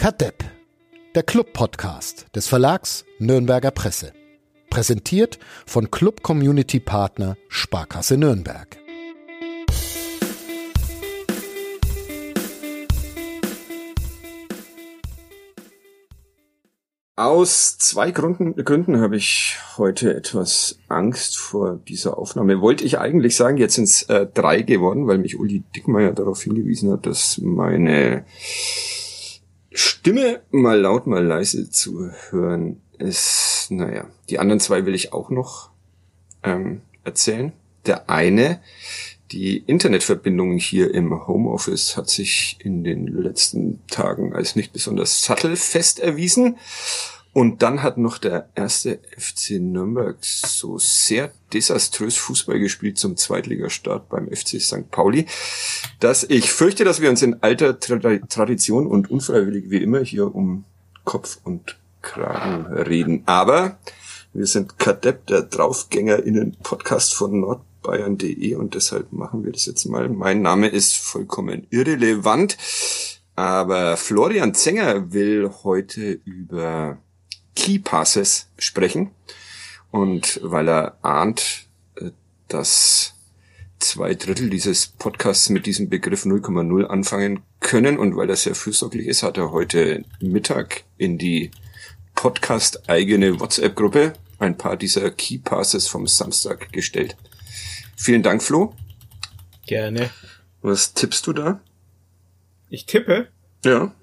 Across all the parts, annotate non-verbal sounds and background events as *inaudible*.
Kadepp, der Club-Podcast des Verlags Nürnberger Presse. Präsentiert von Club Community Partner Sparkasse Nürnberg. Aus zwei Gründen, Gründen habe ich heute etwas Angst vor dieser Aufnahme. Wollte ich eigentlich sagen, jetzt sind es äh, drei geworden, weil mich Uli Dickmeier darauf hingewiesen hat, dass meine Stimme mal laut, mal leise zu hören ist. Naja, die anderen zwei will ich auch noch ähm, erzählen. Der eine, die Internetverbindung hier im Homeoffice hat sich in den letzten Tagen als nicht besonders sattelfest erwiesen. Und dann hat noch der erste FC Nürnberg so sehr desaströs Fußball gespielt zum Zweitligastart beim FC St. Pauli, dass ich fürchte, dass wir uns in alter Tradition und unfreiwillig wie immer hier um Kopf und Kragen reden. Aber wir sind Kadepp, der DraufgängerInnen-Podcast von Nord bayern.de und deshalb machen wir das jetzt mal. Mein Name ist vollkommen irrelevant, aber Florian Zenger will heute über Key Passes sprechen und weil er ahnt, äh, dass zwei Drittel dieses Podcasts mit diesem Begriff 0,0 anfangen können und weil er sehr fürsorglich ist, hat er heute Mittag in die Podcast eigene WhatsApp-Gruppe ein paar dieser Key Passes vom Samstag gestellt. Vielen Dank, Flo. Gerne. Was tippst du da? Ich tippe? Ja.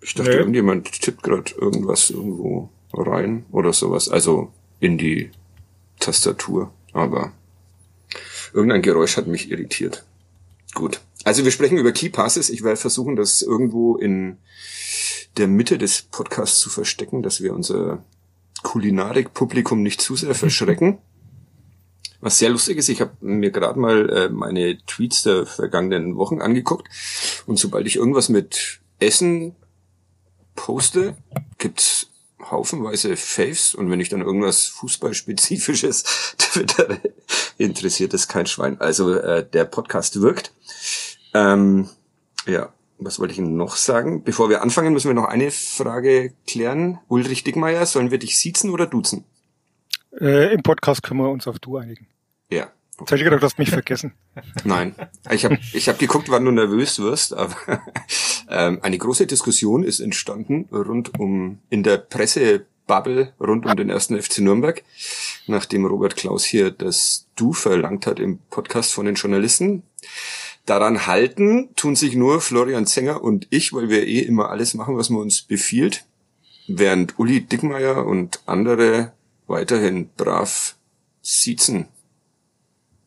Ich dachte, Nö. irgendjemand tippt gerade irgendwas irgendwo rein oder sowas. Also in die Tastatur. Aber irgendein Geräusch hat mich irritiert. Gut. Also wir sprechen über Key Passes. Ich werde versuchen, das irgendwo in der Mitte des Podcasts zu verstecken, dass wir unser Kulinarik-Publikum nicht zu sehr verschrecken. Was sehr lustig ist, ich habe mir gerade mal äh, meine Tweets der vergangenen Wochen angeguckt und sobald ich irgendwas mit Essen poste, gibt's haufenweise Faves und wenn ich dann irgendwas Fußballspezifisches *laughs* twittere, interessiert es kein Schwein. Also äh, der Podcast wirkt. Ähm, ja, was wollte ich noch sagen? Bevor wir anfangen, müssen wir noch eine Frage klären. Ulrich Dickmeier, sollen wir dich siezen oder duzen? Äh, Im Podcast können wir uns auf du einigen. Ja. Jetzt habe ich gedacht, du hast mich vergessen. *laughs* Nein, ich habe ich hab geguckt, wann du nervös wirst, aber *laughs* ähm, eine große Diskussion ist entstanden rund um in der Pressebubble rund um den ersten FC Nürnberg, nachdem Robert Klaus hier das Du verlangt hat im Podcast von den Journalisten. Daran halten tun sich nur Florian Zenger und ich, weil wir eh immer alles machen, was man uns befiehlt, während Uli Dickmeier und andere weiterhin brav siezen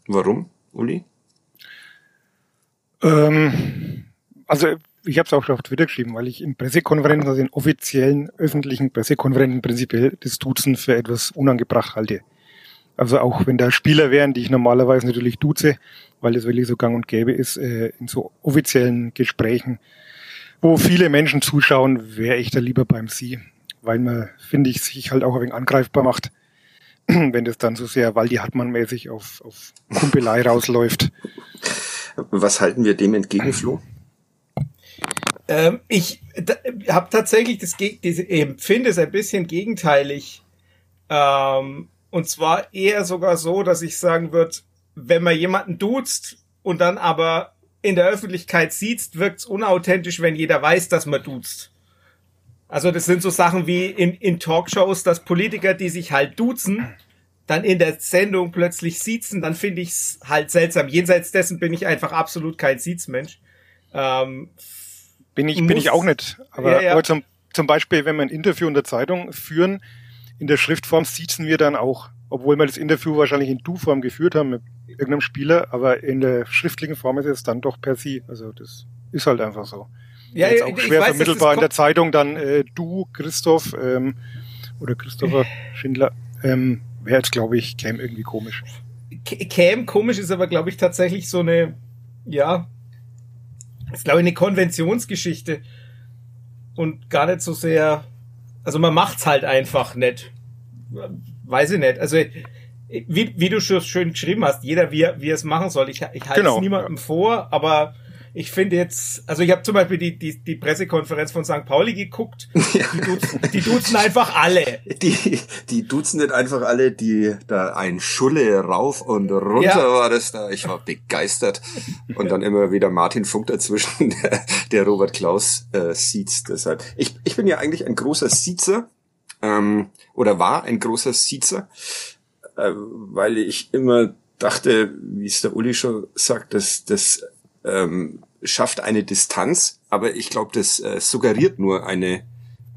Warum, Uli? Ähm, also ich habe es auch auf Twitter geschrieben, weil ich in Pressekonferenzen, also in offiziellen öffentlichen Pressekonferenzen prinzipiell das Duzen für etwas unangebracht halte. Also auch wenn da Spieler wären, die ich normalerweise natürlich duze, weil das wirklich so gang und gäbe ist, äh, in so offiziellen Gesprächen, wo viele Menschen zuschauen, wäre ich da lieber beim Sie, weil man, finde ich, sich halt auch ein wenig angreifbar macht *clears throat* wenn das dann so sehr Waldi Hartmann-mäßig auf, auf Kumpelei rausläuft. Was halten wir dem entgegen, Flo? Ähm, ich habe tatsächlich das, das empfinde es ein bisschen gegenteilig. Ähm, und zwar eher sogar so, dass ich sagen würde, wenn man jemanden duzt und dann aber in der Öffentlichkeit sieht, wirkt es unauthentisch, wenn jeder weiß, dass man duzt. Also das sind so Sachen wie in, in Talkshows, dass Politiker, die sich halt duzen, dann in der Sendung plötzlich siezen, dann finde ich es halt seltsam. Jenseits dessen bin ich einfach absolut kein Siezmensch. Ähm, bin ich, bin ich auch nicht. Aber, ja, ja. aber zum, zum Beispiel, wenn wir ein Interview in der Zeitung führen, in der Schriftform siezen wir dann auch. Obwohl wir das Interview wahrscheinlich in Du-Form geführt haben mit irgendeinem Spieler, aber in der schriftlichen Form ist es dann doch per Sie. Also das ist halt einfach so. Ja, jetzt auch schwer weiß, vermittelbar in der Zeitung dann äh, du, Christoph ähm, oder Christopher *laughs* Schindler. Ähm, Wäre jetzt, glaube ich, Cam irgendwie komisch. Cam komisch ist aber, glaube ich, tatsächlich so eine, ja, ist, glaube ich, eine Konventionsgeschichte. Und gar nicht so sehr, also man macht's halt einfach nicht. Weiß ich nicht. Also, wie, wie du schon schön geschrieben hast, jeder wie, wie er es machen soll. Ich, ich halte genau. es niemandem vor, aber ich finde jetzt, also ich habe zum Beispiel die, die, die Pressekonferenz von St. Pauli geguckt. *laughs* Die, duzen, die duzen einfach alle. Die, die duzen nicht einfach alle, die da ein Schulle rauf und runter ja. war das da. Ich war begeistert. Und dann immer wieder Martin Funk dazwischen, *laughs* der, der Robert Klaus äh, sieht. Deshalb. Ich, ich bin ja eigentlich ein großer Siezer. Ähm, oder war ein großer Siezer, äh, weil ich immer dachte, wie es der Uli schon sagt, dass das ähm, schafft eine Distanz, aber ich glaube, das äh, suggeriert nur eine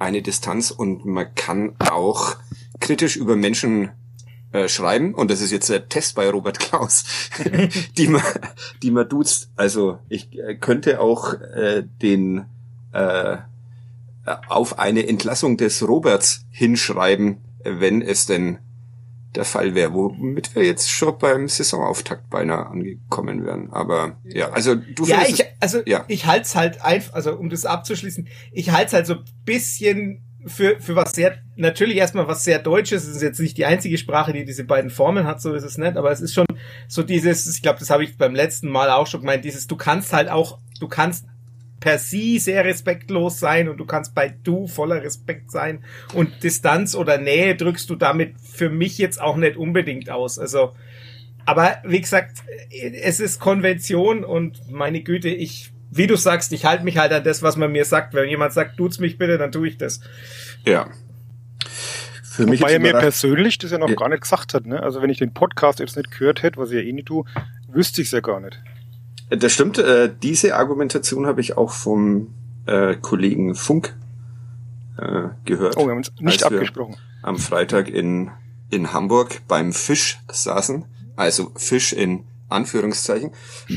eine Distanz und man kann auch kritisch über Menschen äh, schreiben und das ist jetzt der Test bei Robert Klaus, *laughs* die man die man duzt. Also ich äh, könnte auch äh, den äh, auf eine Entlassung des Roberts hinschreiben, wenn es denn der Fall wäre, womit wir jetzt schon beim Saisonauftakt beinahe angekommen wären. Aber ja, also du ja, ich, also ja. ich halte es halt einfach, also um das abzuschließen, ich halte es halt so ein bisschen für, für was sehr, natürlich erstmal was sehr Deutsches, es ist jetzt nicht die einzige Sprache, die diese beiden Formen hat, so ist es nicht, aber es ist schon so dieses, ich glaube, das habe ich beim letzten Mal auch schon gemeint, dieses, du kannst halt auch, du kannst per sie sehr respektlos sein und du kannst bei du voller Respekt sein und Distanz oder Nähe drückst du damit für mich jetzt auch nicht unbedingt aus. Also, aber wie gesagt, es ist Konvention und meine Güte, ich, wie du sagst, ich halte mich halt an das, was man mir sagt. Wenn jemand sagt, tut's mich bitte, dann tue ich das. Ja. Für mich Wobei er mir persönlich das ja noch ja. gar nicht gesagt hat. Ne? Also wenn ich den Podcast jetzt nicht gehört hätte, was ich ja eh nicht tue, wüsste ich es ja gar nicht. Das stimmt. Äh, diese Argumentation habe ich auch vom äh, Kollegen Funk äh, gehört. Oh, wir haben uns nicht abgesprochen. Am Freitag in, in Hamburg beim Fisch saßen. Also Fisch in Anführungszeichen.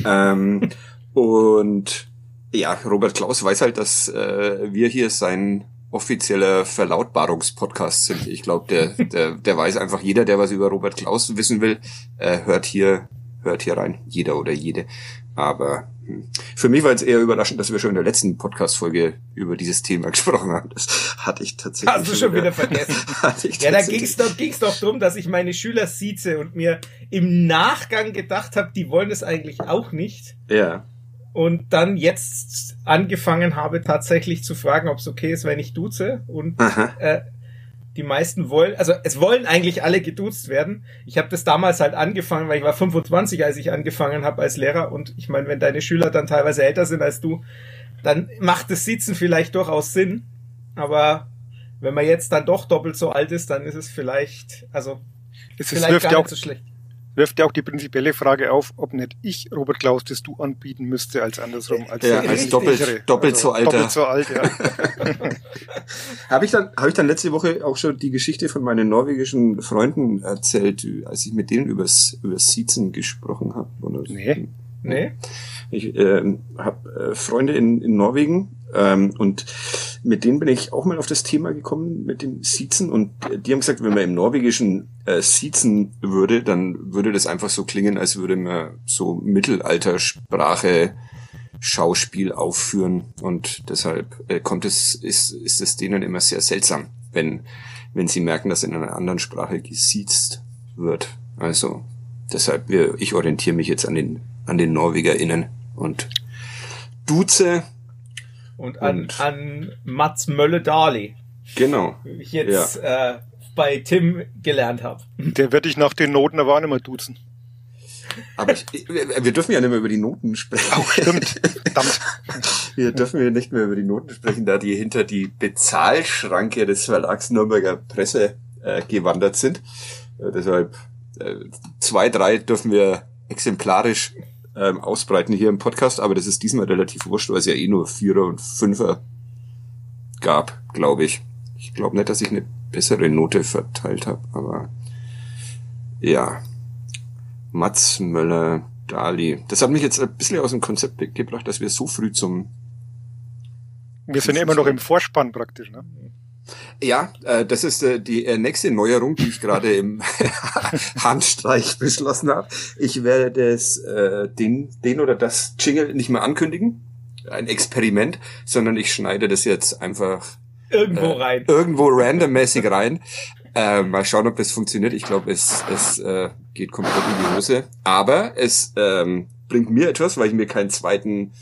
ähm, und ja, Robert Klaus weiß halt, dass äh, wir hier sein offizieller Verlautbarungspodcast sind. Ich glaube, der, der, der weiß einfach jeder, der was über Robert Klaus wissen will, äh, hört hier, hört hier rein. Jeder oder jede. Aber hm. für mich war es eher überraschend, dass wir schon in der letzten Podcast-Folge über dieses Thema *laughs* gesprochen haben. Das hatte ich tatsächlich. Hast du schon wieder, vergessen? *laughs* ja, da ging es doch, ging's doch drum, dass ich meine Schüler sieze und mir im Nachgang gedacht habe, die wollen es eigentlich auch nicht. Ja. Und dann jetzt angefangen habe, tatsächlich zu fragen, ob es okay ist, wenn ich duze. Und äh, die meisten wollen, also es wollen eigentlich alle geduzt werden. Ich habe das damals halt angefangen, weil ich war 25, als ich angefangen habe als Lehrer. Und ich meine, wenn deine Schüler dann teilweise älter sind als du, dann macht das Sitzen vielleicht durchaus Sinn. Aber wenn man jetzt dann doch doppelt so alt ist, dann ist es vielleicht, also es vielleicht gar nicht so schlecht wirft ja auch die prinzipielle Frage auf, ob nicht ich Robert Klaus das du anbieten müsste als andersrum. Als, ja, als doppelt, doppelt also, so alt. Doppelt so alt, ja. *laughs* habe ich dann, habe ich dann letzte Woche auch schon die Geschichte von meinen norwegischen Freunden erzählt, als ich mit denen übers, übers Siezen gesprochen habe? Nee. Nee. Ich äh, habe äh, Freunde in, in Norwegen ähm, und mit denen bin ich auch mal auf das Thema gekommen mit dem Siezen. Und die haben gesagt, wenn man im Norwegischen äh, siezen würde, dann würde das einfach so klingen, als würde man so Mittelaltersprache Schauspiel aufführen. Und deshalb äh, kommt es ist ist es denen immer sehr seltsam, wenn wenn sie merken, dass in einer anderen Sprache gesiezt wird. Also deshalb wir, ich orientiere mich jetzt an den an den NorwegerInnen. Und duze und an, und an Mats Mölle-Dali. Genau. Wie ich jetzt ja. äh, bei Tim gelernt habe. Der werde ich nach den Noten aber auch nicht mehr duzen. Aber ich, wir dürfen ja nicht mehr über die Noten sprechen. Oh, stimmt. Verdammt. *laughs* Wir dürfen ja nicht mehr über die Noten sprechen, da die hinter die Bezahlschranke des Verlags Nürnberger Presse äh, gewandert sind. Äh, deshalb äh, zwei, drei dürfen wir exemplarisch ähm, ausbreiten hier im Podcast, aber das ist diesmal relativ wurscht, weil es ja eh nur Vierer und Fünfer gab, glaube ich. Ich glaube nicht, dass ich eine bessere Note verteilt habe, aber ja. Mats Möller, Dali. Das hat mich jetzt ein bisschen aus dem Konzept gebracht, dass wir so früh zum wir sind ja immer noch im Vorspann praktisch, ne? Ja, äh, das ist äh, die äh, nächste Neuerung, die ich gerade im *laughs* Handstreich beschlossen habe. Ich werde das, äh, den, den oder das Jingle nicht mehr ankündigen, ein Experiment, sondern ich schneide das jetzt einfach irgendwo äh, rein, irgendwo randommäßig rein. Äh, mal schauen, ob das funktioniert. Ich glaube, es, es äh, geht komplett in die Hose. Aber es ähm, bringt mir etwas, weil ich mir keinen zweiten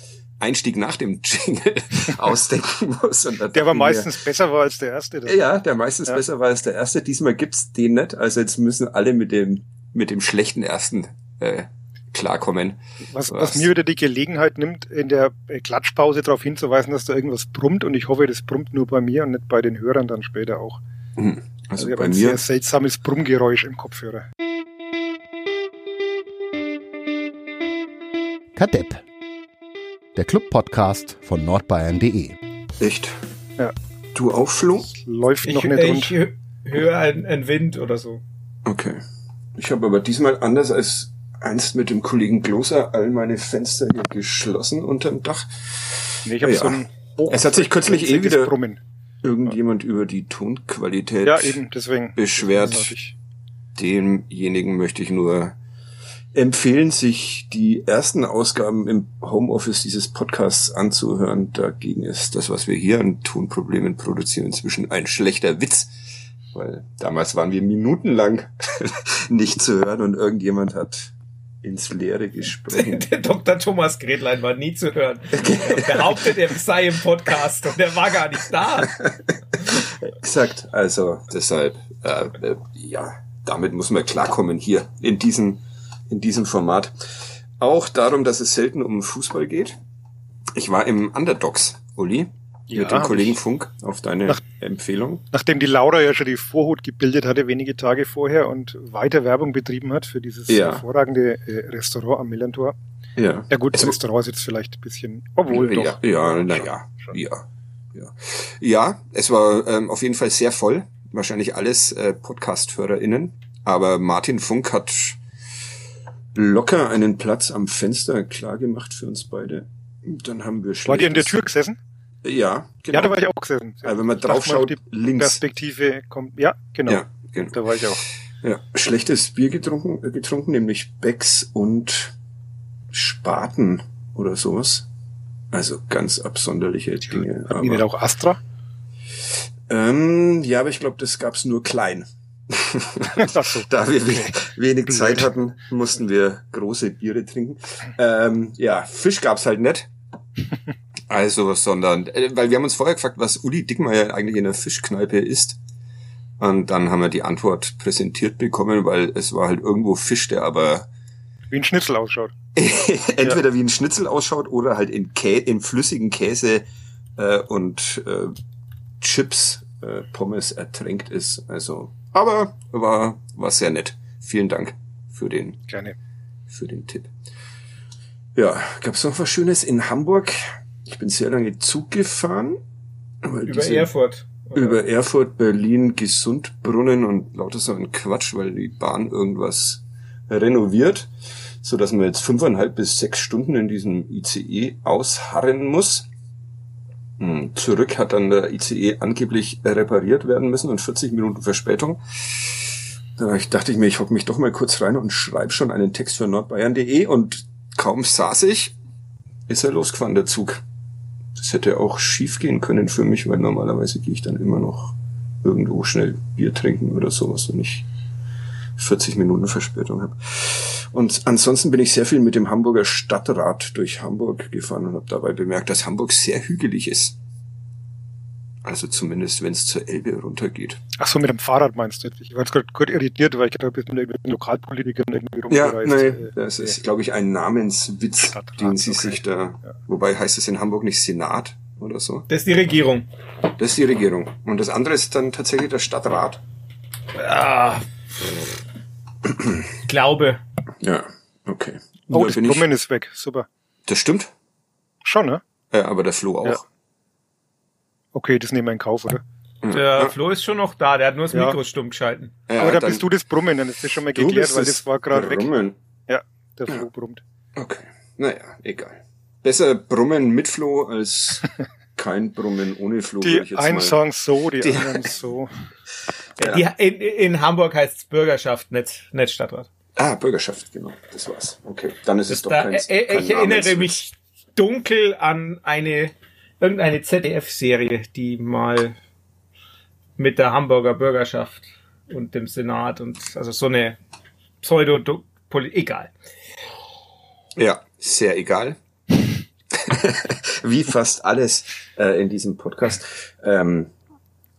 Einstieg nach dem Jingle *laughs* ausdenken muss. Und der aber meistens mir, besser war als der erste. Dann. Ja, der meistens ja. besser war als der erste. Diesmal gibt's den nicht. Also jetzt müssen alle mit dem mit dem schlechten ersten äh, klarkommen. Was, was, was mir wieder die Gelegenheit nimmt, in der Klatschpause darauf hinzuweisen, dass da irgendwas brummt und ich hoffe, das brummt nur bei mir und nicht bei den Hörern dann später auch. Mhm. Also, also bei ein mir sehr seltsames Brummgeräusch im Kopfhörer. Kadepp. Der Club-Podcast von nordbayern.de. Echt? Ja. Du auch, Flo? Läuft noch ich, nicht Ich höre einen, einen Wind oder so. Okay. Ich habe aber diesmal anders als einst mit dem Kollegen Gloser all meine Fenster hier geschlossen unterm Dach. Nee, ich habe ja. so ein Es hat sich kürzlich eh wieder Brummen. irgendjemand ja. über die Tonqualität ja, eben, deswegen. beschwert. Demjenigen möchte ich nur empfehlen, sich die ersten Ausgaben im Homeoffice dieses Podcasts anzuhören. Dagegen ist das, was wir hier an Tonproblemen produzieren, inzwischen ein schlechter Witz. Weil damals waren wir minutenlang *laughs* nicht zu hören und irgendjemand hat ins Leere gesprochen. Der Dr. Thomas Gretlein war nie zu hören. *laughs* Er behauptet, er sei im Podcast und er war gar nicht da. Exakt. Also deshalb, äh, äh, ja, damit muss man klarkommen hier in diesem, in diesem Format. Auch darum, dass es selten um Fußball geht. Ich war im Underdogs, Uli ja, mit dem Kollegen Funk auf deine nach, Empfehlung. Nachdem die Laura ja schon die Vorhut gebildet hatte, wenige Tage vorher und weiter Werbung betrieben hat für dieses ja. hervorragende äh, Restaurant am Millantor. Ja. Ja gut, das Restaurant ist jetzt vielleicht ein bisschen, obwohl ja, doch. Ja, naja, ja, ja. Ja, es war ähm, auf jeden Fall sehr voll. Wahrscheinlich alles äh, Podcast-HörerInnen. Aber Martin Funk hat locker einen Platz am Fenster klar gemacht für uns beide. Dann haben wir War ihr in der Tür gesessen? Ja, genau. Ja, da war ich auch gesessen. Also wenn man drauf schaut, die links. Perspektive kommt. Ja, genau. Ja, genau. Da war ich auch. Ja, schlechtes Bier getrunken, äh, getrunken, nämlich Becks und Spaten oder sowas. Also ganz absonderliche Dinge. Hatten die nicht auch Astra? Ähm, ja, aber ich glaube, das gab's nur klein. *laughs* da wir wenig Zeit hatten, mussten wir große Biere trinken. Ähm, ja, Fisch gab's halt nicht. *laughs* Also, sondern, äh, weil wir haben uns vorher gefragt, was Uli Dickmeier eigentlich in der Fischkneipe ist. Und dann haben wir die Antwort präsentiert bekommen, weil es war halt irgendwo Fisch, der aber wie ein Schnitzel ausschaut. *laughs* Entweder ja. wie ein Schnitzel ausschaut oder halt in, Kä in flüssigen Käse äh, und äh, Chips, äh, Pommes ertränkt ist. Also, aber war war sehr nett. Vielen Dank für den Gerne. für den Tipp. Ja, gab's noch was Schönes in Hamburg? Ich bin sehr lange Zug gefahren. Über Erfurt. Oder? Über Erfurt, Berlin, Gesundbrunnen und lauter so ein Quatsch, weil die Bahn irgendwas renoviert, so dass man jetzt fünfeinhalb bis sechs Stunden in diesem ICE ausharren muss. Hm, zurück hat dann der ICE angeblich repariert werden müssen und 40 Minuten Verspätung. Da dachte ich mir, ich hocke mich doch mal kurz rein und schreibe schon einen Text für nordbayern.de und kaum saß ich, ist er losgefahren, der Zug das hätte auch schief gehen können für mich, weil normalerweise gehe ich dann immer noch irgendwo schnell Bier trinken oder sowas, wenn ich 40 Minuten Verspätung habe. Und ansonsten bin ich sehr viel mit dem Hamburger Stadtrat durch Hamburg gefahren und habe dabei bemerkt, dass Hamburg sehr hügelig ist. Also zumindest, wenn es zur Elbe runtergeht. Ach so, mit dem Fahrrad meinst du? Ich war jetzt gerade kurz irritiert, weil ich gerade mit irgendwelchen Lokalpolitikern irgendwie rumgereist. Ja, nee, äh, das ist, äh, glaube ich, ein Namenswitz, Stadtrat, den sie okay. sich da, ja. wobei heißt es in Hamburg nicht Senat oder so. Das ist die Regierung. Das ist die Regierung. Und das andere ist dann tatsächlich der Stadtrat. Ah. Glaube. Ja, okay. Oh, das Brummen ist weg. Super. Das stimmt. Schon, ne? Ja, aber der Flo auch. Ja. Okay, das nehmen wir in Kauf, oder? Der ja. Flo ist schon noch da, der hat nur das Mikro ja. stumm geschalten. Ja, Aber da bist du das Brummen, dann ist das schon mal geklärt, weil das war gerade weg. Ja, der Flo brummt. Okay, naja, egal. Besser Brummen mit Flo als *laughs* kein Brummen ohne Flo. Die einen sagen so, die, die anderen so. *laughs* Die, in, in, Hamburg heißt es Bürgerschaft, nicht, nicht Stadtrat. Ah, Bürgerschaft, genau. Das war's. Okay, dann ist das es doch da, kein, äh, kein Ich erinnere mich dunkel an eine irgendeine ZDF-Serie, die mal mit der Hamburger Bürgerschaft und dem Senat und also so eine pseudo egal. Ja, sehr egal. *laughs* wie fast alles äh, in diesem Podcast. Ähm,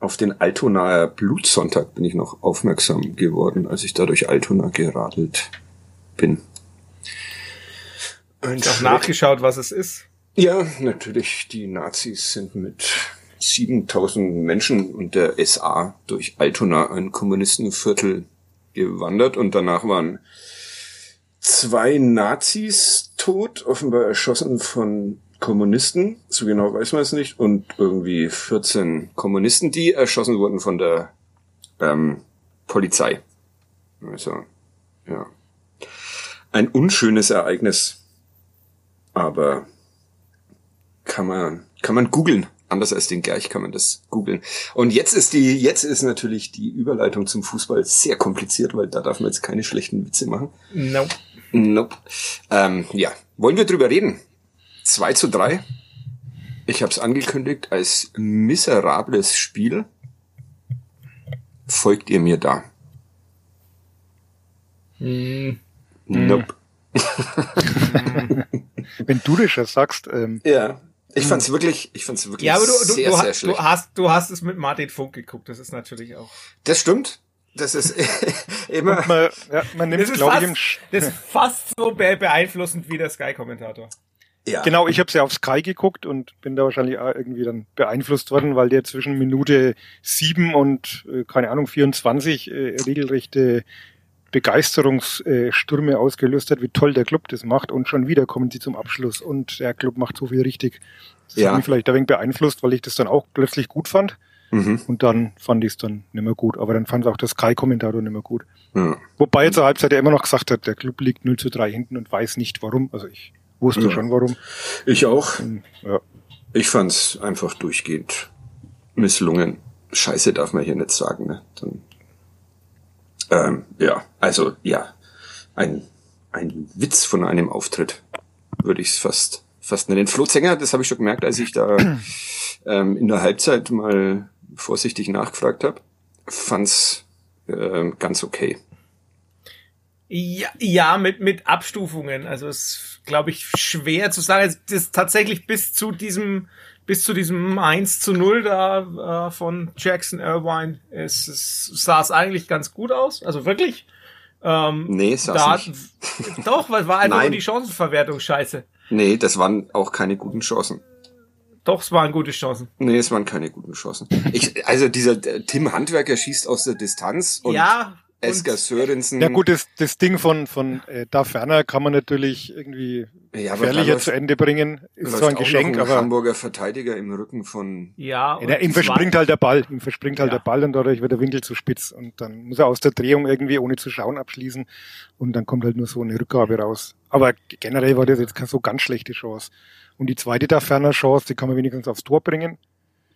auf den Altonaer Blutsonntag bin ich noch aufmerksam geworden, als ich da durch Altona geradelt bin. Ich habe nachgeschaut, was es ist. Ja, natürlich. Die Nazis sind mit 7000 Menschen und der SA durch Altona, ein Kommunistenviertel, gewandert und danach waren zwei Nazis tot, offenbar erschossen von Kommunisten, so genau weiß man es nicht, und irgendwie 14 Kommunisten, die erschossen wurden von der ähm, Polizei. Also, ja. Ein unschönes Ereignis. Aber kann man, kann man googeln. Anders als den Gerch kann man das googeln. Und jetzt ist die, jetzt ist natürlich die Überleitung zum Fußball sehr kompliziert, weil da darf man jetzt keine schlechten Witze machen. Nope. Nope. Ähm, ja, wollen wir drüber reden? 2 zu 3. Ich habe es angekündigt als miserables Spiel. Folgt ihr mir da? Hm. Nope. *laughs* Wenn du das schon sagst, ähm, Ja. Ich fand's wirklich, ich fand's wirklich Ja, aber du, du, sehr, du, sehr hast, schlecht. du, hast, du hast es mit Martin Funk geguckt, das ist natürlich auch. Das stimmt. Das ist *laughs* immer. man, ja, man nimmt Das ist, glaube ich, fast, im das ist fast so be beeinflussend wie der Sky-Kommentator. Ja. Genau, ich habe ja auf Sky geguckt und bin da wahrscheinlich auch irgendwie dann beeinflusst worden, weil der zwischen Minute sieben und, äh, keine Ahnung, 24 äh, regelrechte Begeisterungsstürme ausgelöst hat, wie toll der Club das macht und schon wieder kommen sie zum Abschluss und der Club macht so viel richtig. Das Ja. hat mich vielleicht ein wenig beeinflusst, weil ich das dann auch plötzlich gut fand Mhm. und dann fand ich es dann nicht mehr gut. Aber dann fand es auch der Sky-Kommentator nicht mehr gut. Ja. Wobei zur Halbzeit er immer noch gesagt hat, der Club liegt 0 zu 3 hinten und weiß nicht warum. Also ich wusste Ja. schon warum. Ich auch. Und, ja. Ich fand's einfach durchgehend misslungen. Scheiße darf man hier nicht sagen, ne? Dann, ähm, ja, also ja, ein, ein Witz von einem Auftritt, würde ich es fast, fast nennen. Flo Zenger, das habe ich schon gemerkt, als ich da *clears throat* ähm, in der Halbzeit mal vorsichtig nachgefragt habe, fand's ähm, ganz okay. Ja, ja mit, mit Abstufungen. Also es glaube ich schwer zu sagen. Das tatsächlich bis zu diesem, bis zu diesem 1 zu 0 da äh, von Jackson Irvine es, es sah es eigentlich ganz gut aus. Also wirklich. Ähm, Nee, sah's da, nicht. *laughs* Doch, weil war einfach nur die Chancenverwertung scheiße. Nee, das waren auch keine guten Chancen. Doch, es waren gute Chancen. Nee, es waren keine guten Chancen. Ich, also dieser Tim Handwerker schießt aus der Distanz und ja. Esker Sörensen. ja gut, das, das Ding von, von äh, da ferner kann man natürlich irgendwie Ja, gefährlicher zu Ende bringen. Ist zwar ein Geschenk, aber Hamburger Verteidiger im Rücken von. Ja, und ja, ihm verspringt halt der Ball. Ihm verspringt halt Ja. der Ball und dadurch wird der Winkel zu spitz. Und dann muss er aus der Drehung irgendwie ohne zu schauen abschließen. Und dann kommt halt nur so eine Rückgabe raus. Aber generell war das jetzt keine so ganz schlechte Chance. Und die zweite da ferner Chance, die kann man wenigstens aufs Tor bringen,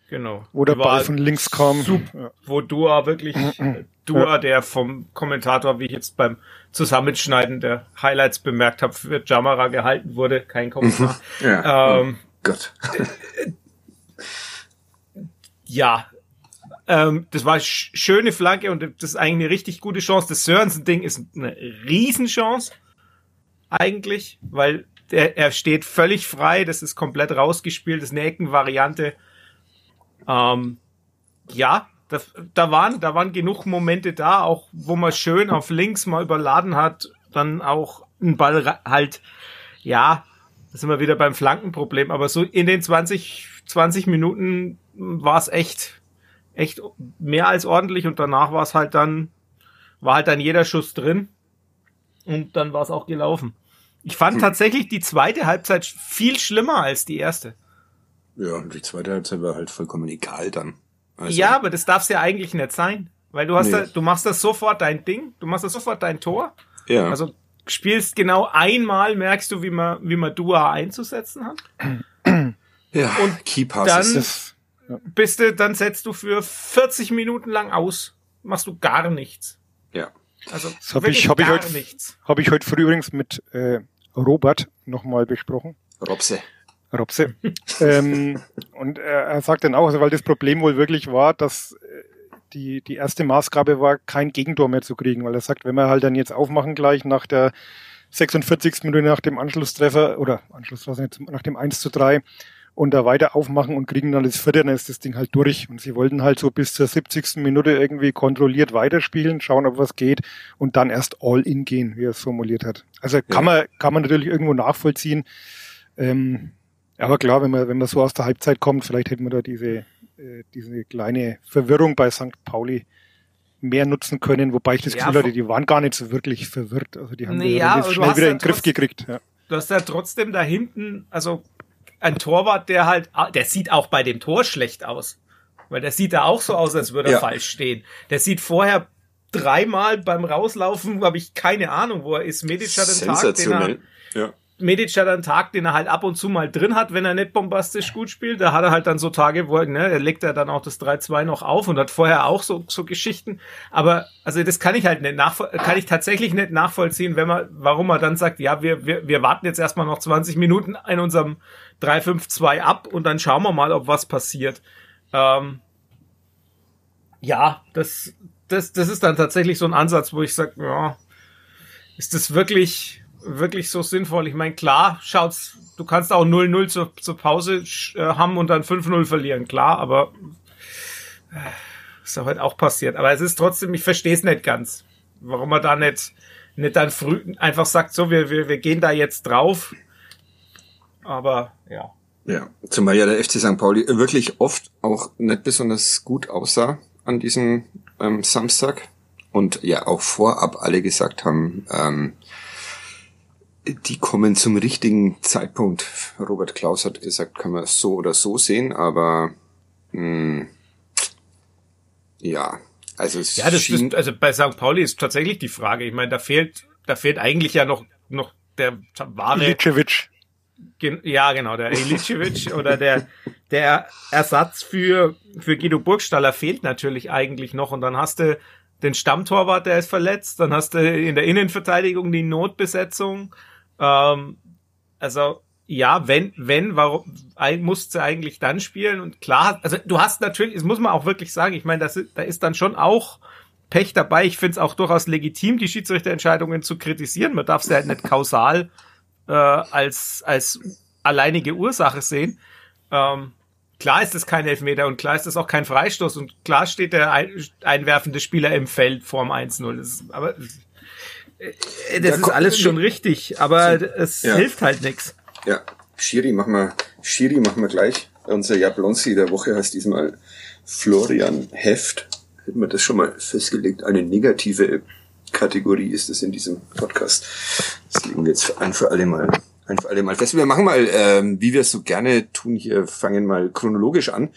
Genau. wo der Die war Ball von links kam. super. Ja. wo Dua wirklich, äh, Dua, der vom Kommentator, wie ich jetzt beim Zusammenschneiden der Highlights bemerkt habe, für Jamara gehalten wurde, kein Kommentar. Ja. ähm, Gott. *laughs* ja, ähm, das war sch schöne Flanke und das ist eigentlich eine richtig gute Chance. Das Sörensen-Ding ist eine Riesenchance, eigentlich, weil der, er steht völlig frei, das ist komplett rausgespielt, das ist eine Eckenvariante. Ähm, ja, das, da waren, da waren genug Momente da, auch wo man schön auf links mal überladen hat, dann auch einen Ball halt, ja, da sind wir wieder beim Flankenproblem, aber so in den 20, 20 Minuten war es echt, echt mehr als ordentlich und danach war es halt dann, war halt dann jeder Schuss drin und dann war es auch gelaufen. Ich fand tatsächlich die zweite Halbzeit viel schlimmer als die erste. Ja, und die zweite Halbzeit war halt vollkommen egal dann. Also, ja, aber das darf's ja eigentlich nicht sein. Weil du hast Nee. da, du machst das sofort dein Ding, du machst das sofort dein Tor. ja. Also spielst genau einmal, merkst du, wie man, wie man Dua einzusetzen hat. ja. und Key Passes. dann- Das, Bist du, dann setzt du für 40 Minuten lang aus, machst du gar nichts. ja. Also Das hab wirklich ich- hab ich gar heute- nichts. habe ich heute früh übrigens mit äh, Robert nochmal besprochen. Robse. Robse. ähm, und er, er sagt dann auch, also weil das Problem wohl wirklich war, dass äh, die, die erste Maßgabe war, kein Gegentor mehr zu kriegen, weil er sagt, wenn wir halt dann jetzt aufmachen gleich nach der 46. Minute nach dem Anschlusstreffer oder Anschluss nach dem 1 zu 3 und da weiter aufmachen und kriegen dann das vierte, dann ist das Ding halt durch. Und sie wollten halt so bis zur 70. Minute irgendwie kontrolliert weiterspielen, schauen, ob was geht und dann erst all in gehen, wie er es formuliert hat. Also kann ja. man, kann man natürlich irgendwo nachvollziehen. Ähm, aber klar, wenn man, wenn man so aus der Halbzeit kommt, vielleicht hätten wir da diese, äh, diese kleine Verwirrung bei St. Pauli mehr nutzen können, wobei ich das Gefühl ja, hatte, die waren gar nicht so wirklich verwirrt. Also die haben nee, ja, schnell wieder in den Griff gekriegt. Ja. Du hast ja trotzdem da hinten, also ein Torwart, der halt, der sieht auch bei dem Tor schlecht aus. Weil der sieht da auch so aus, als würde er ja. falsch stehen. Der sieht vorher dreimal beim Rauslaufen, habe ich keine Ahnung, wo er ist. Medic hat den Tag, den er, ja. Medic hat einen Tag, den er halt ab und zu mal drin hat, wenn er nicht bombastisch gut spielt. Da hat er halt dann so Tage, wo er, ne, er legt er dann auch das 3-2 noch auf und hat vorher auch so, so Geschichten. Aber, also das kann ich halt nicht nachvoll kann ich tatsächlich nicht nachvollziehen, wenn man, warum man dann sagt, ja, wir, wir, wir warten jetzt erstmal noch 20 Minuten in unserem 3-5-2 ab und dann schauen wir mal, ob was passiert. Ähm, ja, das, das, das ist dann tatsächlich so ein Ansatz, wo ich sage, ja, ist das wirklich wirklich so sinnvoll. Ich meine, klar, schaut's, du kannst auch 0-0 zur, zur Pause äh, haben und dann 5-0 verlieren, klar, aber äh, ist ja heute auch passiert. Aber es ist trotzdem, ich verstehe es nicht ganz, warum man da nicht, nicht dann früh einfach sagt, so, wir, wir, wir gehen da jetzt drauf. Aber ja. Ja, zumal ja der FC St. Pauli wirklich oft auch nicht besonders gut aussah an diesem ähm, Samstag und ja auch vorab alle gesagt haben, ähm, die kommen zum richtigen Zeitpunkt. Robert Klaus hat gesagt, kann man so oder so sehen, aber mh, hm, ja, also es ja, das ist, also bei St. Pauli ist tatsächlich die Frage. Ich meine, da fehlt, da fehlt eigentlich ja noch noch der wahre Ilicevic. Ja, genau, der Ilicevic *laughs* oder der der Ersatz für für Guido Burgstaller fehlt natürlich eigentlich noch und dann hast du den Stammtorwart, der ist verletzt, dann hast du in der Innenverteidigung die Notbesetzung ähm, also ja, wenn, wenn, warum musst du eigentlich dann spielen? Und klar, also du hast natürlich, das muss man auch wirklich sagen, ich meine, das, da ist dann schon auch Pech dabei. Ich finde es auch durchaus legitim, die Schiedsrichterentscheidungen zu kritisieren. Man darf sie halt nicht kausal äh, als, als alleinige Ursache sehen. Ähm, klar ist es kein Elfmeter und klar ist es auch kein Freistoß und klar steht der einwerfende Spieler im Feld vorm 1-0. Aber das ist alles schon richtig, aber es ja. hilft halt nichts. Ja, Schiri machen wir, Schiri machen wir gleich. Unser Jablonski der Woche heißt diesmal Florian Heft. Hätten wir das schon mal festgelegt. Eine negative Kategorie ist es in diesem Podcast. Das legen wir jetzt ein für alle mal, ein für alle mal fest. Wir machen mal, ähm, wie wir es so gerne tun hier, fangen mal chronologisch an.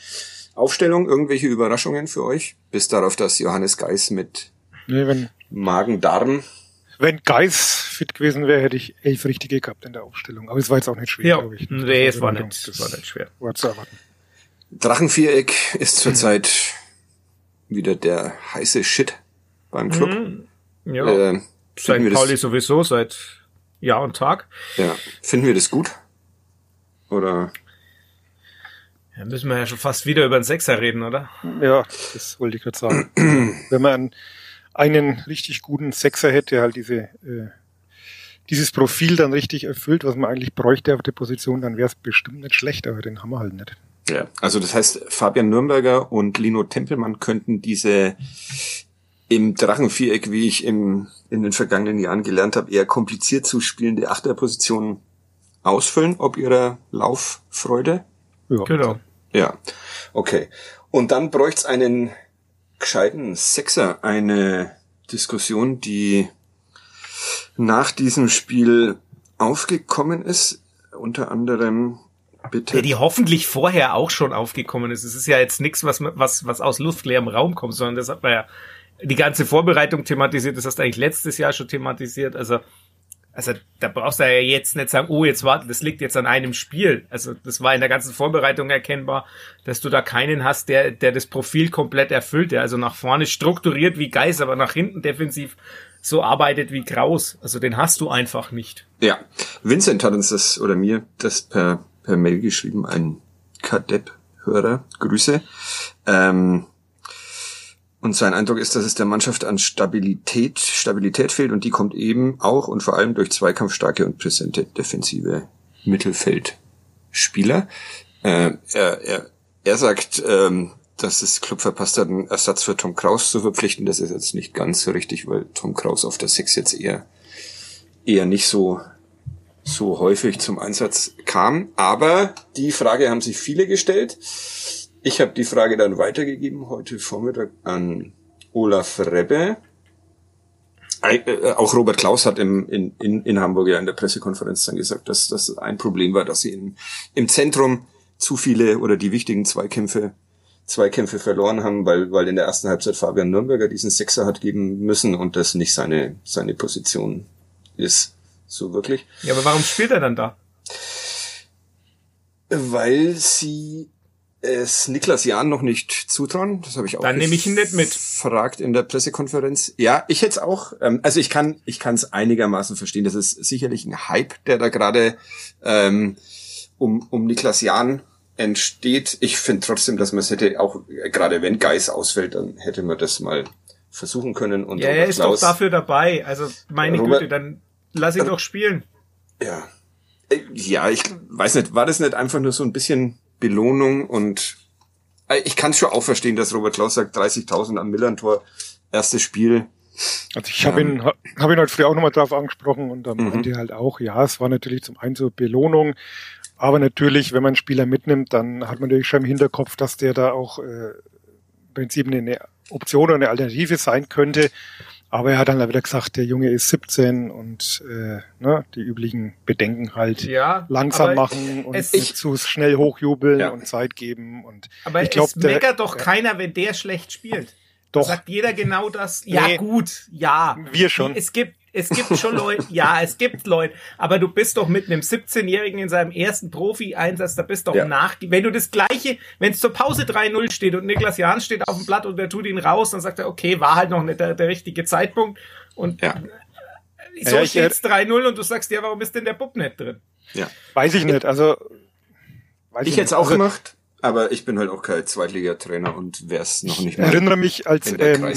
Aufstellung, irgendwelche Überraschungen für euch? Bis darauf, dass Johannes Geis mit nee, Magen-Darm wenn Geis fit gewesen wäre, hätte ich elf richtige gehabt in der Aufstellung. Aber es war jetzt auch nicht schwer, ja. glaube ich. Nee, es war nicht, das war nicht schwer. War zu erwarten. Drachenviereck ist zurzeit wieder der heiße Shit beim Club. Mhm. Ja. Äh, seit Pauli sowieso, seit Jahr und Tag. Ja. Finden wir das gut? Oder? Ja, müssen wir ja schon fast wieder über den Sechser reden, oder? Ja, das wollte ich gerade sagen. *clears throat* Wenn man einen richtig guten Sechser hätte, der halt diese, äh, dieses Profil dann richtig erfüllt, was man eigentlich bräuchte auf der Position, dann wäre es bestimmt nicht schlecht, aber den haben wir halt nicht. Ja, also das heißt, Fabian Nürnberger und Lino Tempelmann könnten diese im Drachenviereck, wie ich im, in den vergangenen Jahren gelernt habe, eher kompliziert zu spielende Achterposition ausfüllen, ob ihrer Lauffreude. Ja, genau. Ja, okay. Und dann bräuchte es einen gescheiten Sechser eine Diskussion, die nach diesem Spiel aufgekommen ist. Unter anderem bitte. Ja, die hoffentlich vorher auch schon aufgekommen ist. Es ist ja jetzt nichts, was, was, was aus luftleerem Raum kommt, sondern das hat man ja die ganze Vorbereitung thematisiert. Das hast du eigentlich letztes Jahr schon thematisiert. Also also da brauchst du ja jetzt nicht sagen, oh, jetzt warte, das liegt jetzt an einem Spiel. Also das war in der ganzen Vorbereitung erkennbar, dass du da keinen hast, der, der das Profil komplett erfüllt, der also nach vorne strukturiert wie Geis, aber nach hinten defensiv so arbeitet wie Kraus. Also den hast du einfach nicht. Ja, Vincent hat uns das oder mir das per, per Mail geschrieben, ein Kadepp-Hörer. Grüße. Ähm, Und sein Eindruck ist, dass es der Mannschaft an Stabilität, Stabilität fehlt und die kommt eben auch und vor allem durch zweikampfstarke und präsente defensive Mittelfeldspieler. Äh, er, er, er sagt, ähm, dass es Club verpasst hat, einen Ersatz für Tom Kraus zu verpflichten. Das ist jetzt nicht ganz so richtig, weil Tom Kraus auf der Six jetzt eher, eher nicht so, so häufig zum Einsatz kam. Aber die Frage haben sich viele gestellt. Ich habe die Frage dann weitergegeben heute Vormittag an Olaf Rebbe. Äh, auch Robert Klaus hat im, in, in, in Hamburg ja in der Pressekonferenz dann gesagt, dass das ein Problem war, dass sie in, im Zentrum zu viele oder die wichtigen Zweikämpfe Zweikämpfe verloren haben, weil, weil in der ersten Halbzeit Fabian Nürnberger diesen Sechser hat geben müssen und das nicht seine, seine Position ist. So wirklich. Ja, aber warum spielt er dann da? Weil sie es Niklas Jahn noch nicht zutrauen. Das habe ich auch Dann nehme ich ihn nicht mit. Fragt in der Pressekonferenz. Ja, ich hätte es auch. Ähm, also ich kann, ich kann es einigermaßen verstehen. Das ist sicherlich ein Hype, der da gerade ähm, um um Niklas Jahn entsteht. Ich finde trotzdem, dass man es hätte auch gerade wenn Geis ausfällt, dann hätte man das mal versuchen können. Und ja, er ist Klaus, doch dafür dabei. Also meine Robert, Güte, dann lass ihn äh, doch spielen. Ja. Äh, ja, ich weiß nicht, war das nicht einfach nur so ein bisschen Belohnung und äh, ich kann schon auch verstehen, dass Robert Klaus sagt, 30.000 am Millantor, erstes Spiel. Also ich habe ihn, hab ihn heute früh auch nochmal drauf angesprochen und dann mhm. meinte halt auch, ja, es war natürlich zum einen so Belohnung, aber natürlich, wenn man einen Spieler mitnimmt, dann hat man natürlich schon im Hinterkopf, dass der da auch äh, im Prinzip eine Option oder eine Alternative sein könnte. Aber er hat dann wieder gesagt, der Junge ist 17 und äh, ne, die üblichen Bedenken halt ja, langsam machen und nicht zu schnell hochjubeln ja. und Zeit geben. Und aber ich glaube, es meckert doch keiner, wenn der schlecht spielt. Doch. Da sagt jeder genau das. Ja, nee, gut, ja. Wir schon. Es gibt, es gibt schon Leute, *laughs* ja, es gibt Leute, aber du bist doch mit einem 17-Jährigen in seinem ersten Profi-Einsatz, da bist doch ja. nach, wenn du das gleiche, wenn es zur Pause 3-0 steht und Niklas Jahn steht auf dem Blatt und der tut ihn raus, dann sagt er, okay, war halt noch nicht der, der richtige Zeitpunkt und ja. so ja, steht's 3-0 und du sagst, ja, warum ist denn der Bub nicht drin? Ja. Weiß ich nicht, also, ich, ich jetzt auch also, gemacht. Aber ich bin halt auch kein Zweitligatrainer und wär's noch nicht mehr. Ich erinnere mich, als ähm,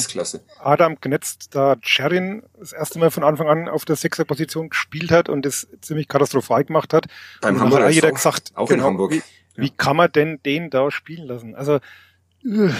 Adam Gnetzt da Cherin das erste Mal von Anfang an auf der Sechser-Position gespielt hat und das ziemlich katastrophal gemacht hat. Beim Hamburg hat jeder gesagt, auch genau, in Hamburg. Wie, ja. wie, kann man denn den da spielen lassen? Also äh,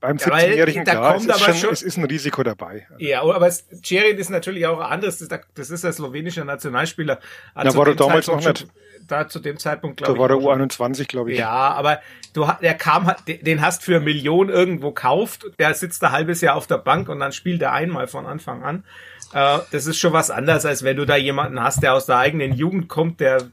beim 17-Jährigen, ja, klar, es ist, schon, schon, es ist ein Risiko dabei. Ja, aber Cherin ist natürlich auch anderes. Das ist der slowenische Nationalspieler. Da war er damals auch nicht da zu dem Zeitpunkt, glaube ich. Da war der U21, glaube ich. Ja, aber du, der kam, den hast für Millionen irgendwo kauft, der sitzt ein halbes Jahr auf der Bank und dann spielt er einmal von Anfang an. Äh, das ist schon was anderes, als wenn du da jemanden hast, der aus der eigenen Jugend kommt, der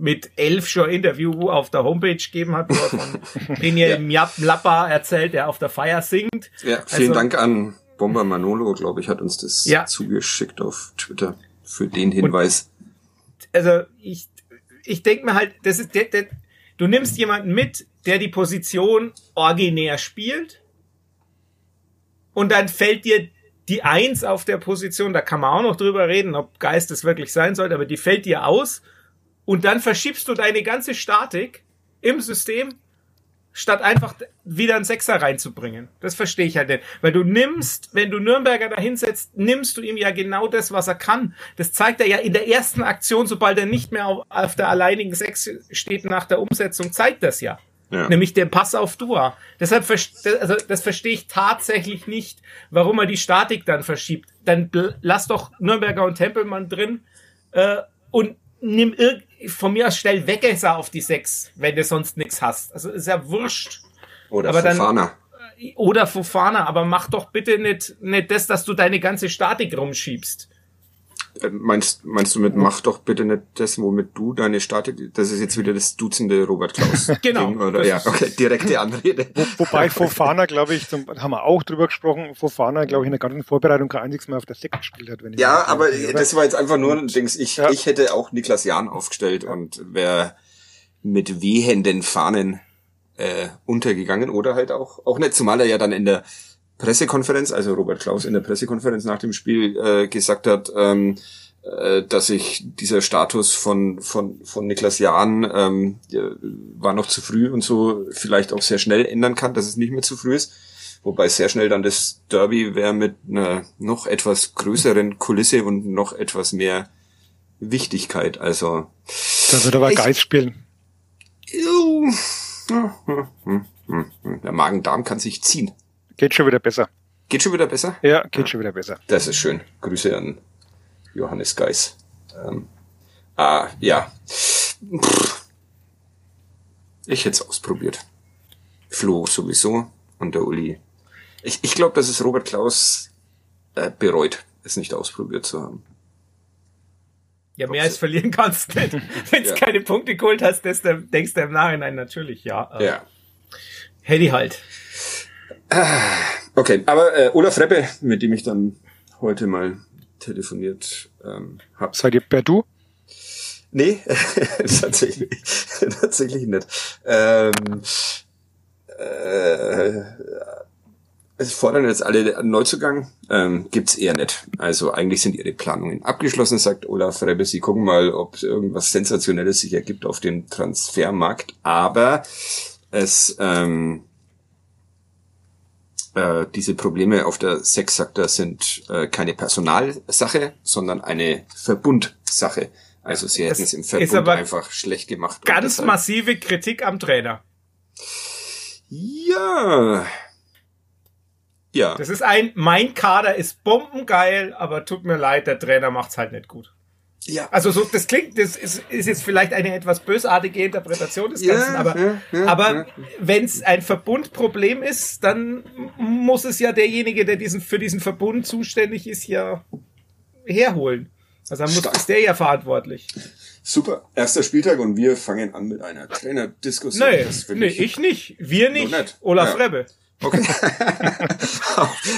mit elf schon Interview auf der Homepage gegeben hat, wo er von *laughs* Daniel ja. Mlappa erzählt, der auf der Feier singt. Ja, vielen also, Dank an Bomber Manolo, glaube ich, hat uns das ja. zugeschickt auf Twitter für den Hinweis. Und, also ich ich denke mir halt, das ist der, der, du nimmst jemanden mit, der die Position originär spielt und dann fällt dir die Eins auf der Position, da kann man auch noch drüber reden, ob Geist es wirklich sein sollte, aber die fällt dir aus und dann verschiebst du deine ganze Statik im System statt einfach wieder einen Sechser reinzubringen. Das verstehe ich halt nicht. Weil du nimmst, wenn du Nürnberger da hinsetzt, nimmst du ihm ja genau das, was er kann. Das zeigt er ja in der ersten Aktion, sobald er nicht mehr auf, auf der alleinigen Sechs steht nach der Umsetzung, zeigt das ja. Ja. Nämlich den Pass auf Dua. Deshalb, also das verstehe ich tatsächlich nicht, warum er die Statik dann verschiebt. Dann lass doch Nürnberger und Tempelmann drin äh, und nimm irg von mir aus stell Weggesser auf die sechs, wenn du sonst nichts hast. Also ist ja wurscht. Oder aber Fofana. Dann, oder Fofana, aber mach doch bitte nicht, nicht das, dass du deine ganze Statik rumschiebst. Äh, meinst, meinst du mit mach doch bitte nicht das, womit du deine Statik, das ist jetzt wieder das Dutzende Robert Klaus. *laughs* genau. Ding, oder? Ja, okay, direkte Anrede. Wo, wobei *laughs* Fofana, glaube ich, zum, haben wir auch drüber gesprochen, Fofana, glaube ich, in der ganzen Vorbereitung kein einziges Mal auf der Sekt gespielt hat. Wenn ich ja, aber denke, das war jetzt einfach nur ein Dings. Ich, ja. ich hätte auch Niklas Jahn aufgestellt ja. und wäre mit wehenden Fahnen äh, untergegangen oder halt auch, auch nicht, zumal er ja dann in der Pressekonferenz, also Robert Klaus in der Pressekonferenz nach dem Spiel äh, gesagt hat, ähm, äh, dass sich dieser Status von von von Niklas Jahn ähm, war noch zu früh und so vielleicht auch sehr schnell ändern kann, dass es nicht mehr zu früh ist. Wobei sehr schnell dann das Derby wäre mit einer noch etwas größeren Kulisse und noch etwas mehr Wichtigkeit. Also. Da wird aber Geist spielen. *laughs* Der Magen-Darm kann sich ziehen. Geht schon wieder besser. Geht schon wieder besser? Ja, geht schon wieder besser. Das ist schön. Grüße an Johannes Geis. Ähm, ah, ja. Pff. Ich hätte es ausprobiert. Flo sowieso und der Uli. Ich, ich glaube, dass es Robert Klaus äh, bereut, es nicht ausprobiert zu haben. Ja, mehr als verlieren kannst du nicht. *laughs* Wenn du Ja. keine Punkte geholt hast, denkst du, denkst du im Nachhinein natürlich, ja. äh, Ja. Hätte halt. Okay, aber äh, Olaf Reppe, mit dem ich dann heute mal telefoniert ähm, habe. Seid ihr per Du? Nee, *laughs* tatsächlich, *laughs* tatsächlich nicht. Ähm, äh, es fordern jetzt alle einen Neuzugang, ähm, gibt's eher nicht. Also eigentlich sind ihre Planungen abgeschlossen, sagt Olaf Rebbe. Sie gucken mal, ob irgendwas Sensationelles sich ergibt auf dem Transfermarkt. Aber es ähm, äh, diese Probleme auf der Sex, sagt er, sind äh, keine Personalsache, sondern eine Verbundsache. Also sie hätten es im Verbund einfach schlecht gemacht. Ganz massive Kritik am Trainer. Ja. Ja. Das ist ein, mein Kader ist bombengeil, aber tut mir leid, der Trainer macht's halt nicht gut. Ja. Also so, das klingt, das ist, ist jetzt vielleicht eine etwas bösartige Interpretation des Ja, Ganzen, aber, ja, ja, aber ja. wenn es ein Verbundproblem ist, dann muss es ja derjenige, der diesen, für diesen Verbund zuständig ist, ja herholen. Also dann muss, ist der ja verantwortlich. Super. Erster Spieltag und wir fangen an mit einer Trainerdiskussion. Nee, Das will nee, ich nicht. Wir nicht. nicht. Olaf Ja. Rebbe. Okay.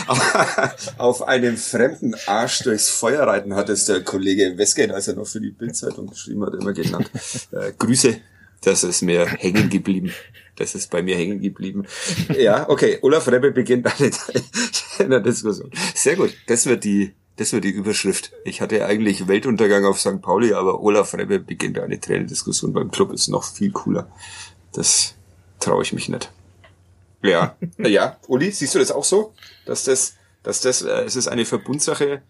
auf, *laughs* auf, einem fremden Arsch durchs Feuer reiten hat es der Kollege Westgate, als er noch für die Bildzeitung geschrieben hat, immer genannt. Äh, Grüße. Das ist mir hängen geblieben. Das ist bei mir hängen geblieben. Ja, okay. Olaf Rebbe beginnt *laughs* eine Trainerdiskussion. Sehr gut. Das wird die, das wird die Überschrift. Ich hatte eigentlich Weltuntergang auf St. Pauli, aber Olaf Rebbe beginnt eine Trainerdiskussion beim Club ist noch viel cooler. Das traue ich mich nicht. Ja, ja. Uli, siehst du das auch so? Dass das, dass das, äh, es ist eine Verbundsache.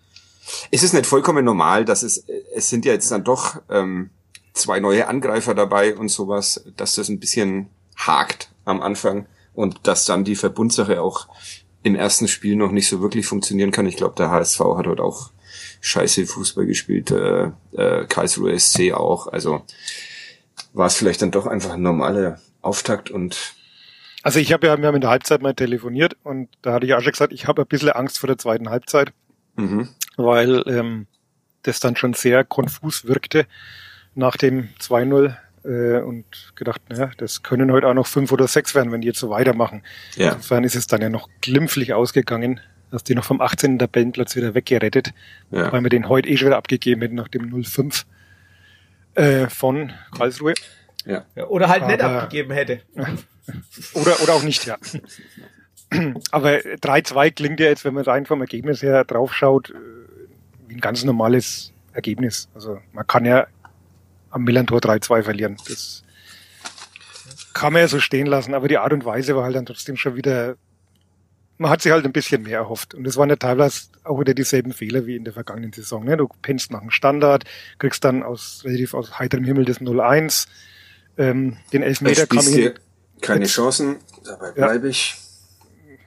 Es ist nicht vollkommen normal, dass es, äh, es sind ja jetzt dann doch ähm, zwei neue Angreifer dabei und sowas, dass das ein bisschen hakt am Anfang und dass dann die Verbundsache auch im ersten Spiel noch nicht so wirklich funktionieren kann. Ich glaube, der HSV hat dort auch scheiße Fußball gespielt, äh, äh, Karlsruhe SC auch. Also war es vielleicht dann doch einfach ein normaler Auftakt und Also ich habe ja, wir haben in der Halbzeit mal telefoniert und da hatte ich auch schon gesagt, ich habe ein bisschen Angst vor der zweiten Halbzeit, mhm. weil ähm, das dann schon sehr konfus wirkte nach dem 2-0 äh, und gedacht, naja, das können heute auch noch fünf oder sechs werden, wenn die jetzt so weitermachen. ja. Insofern ist es dann ja noch glimpflich ausgegangen, dass die noch vom 18. Tabellenplatz wieder weggerettet, Ja. weil wir den heute eh schon wieder abgegeben hätten nach dem 0-5 äh, von Karlsruhe. Ja. Oder halt nicht Aber- abgegeben hätte. *laughs* Oder, oder auch nicht, ja. *clears throat* Aber 3-2 klingt ja jetzt, wenn man rein vom Ergebnis her draufschaut, äh, wie ein ganz normales Ergebnis. Also man kann ja am Millantor 3-2 verlieren. Das kann man ja so stehen lassen, aber die Art und Weise war halt dann trotzdem schon wieder, man hat sich halt ein bisschen mehr erhofft. Und es waren ja teilweise auch wieder dieselben Fehler wie in der vergangenen Saison. Ne? Du pennst nach dem Standard, kriegst dann aus relativ aus heiterem Himmel das 0-1. Ähm, den Elfmeter kam Spielst hin. dir keine Chancen, dabei Ja. bleibe ich.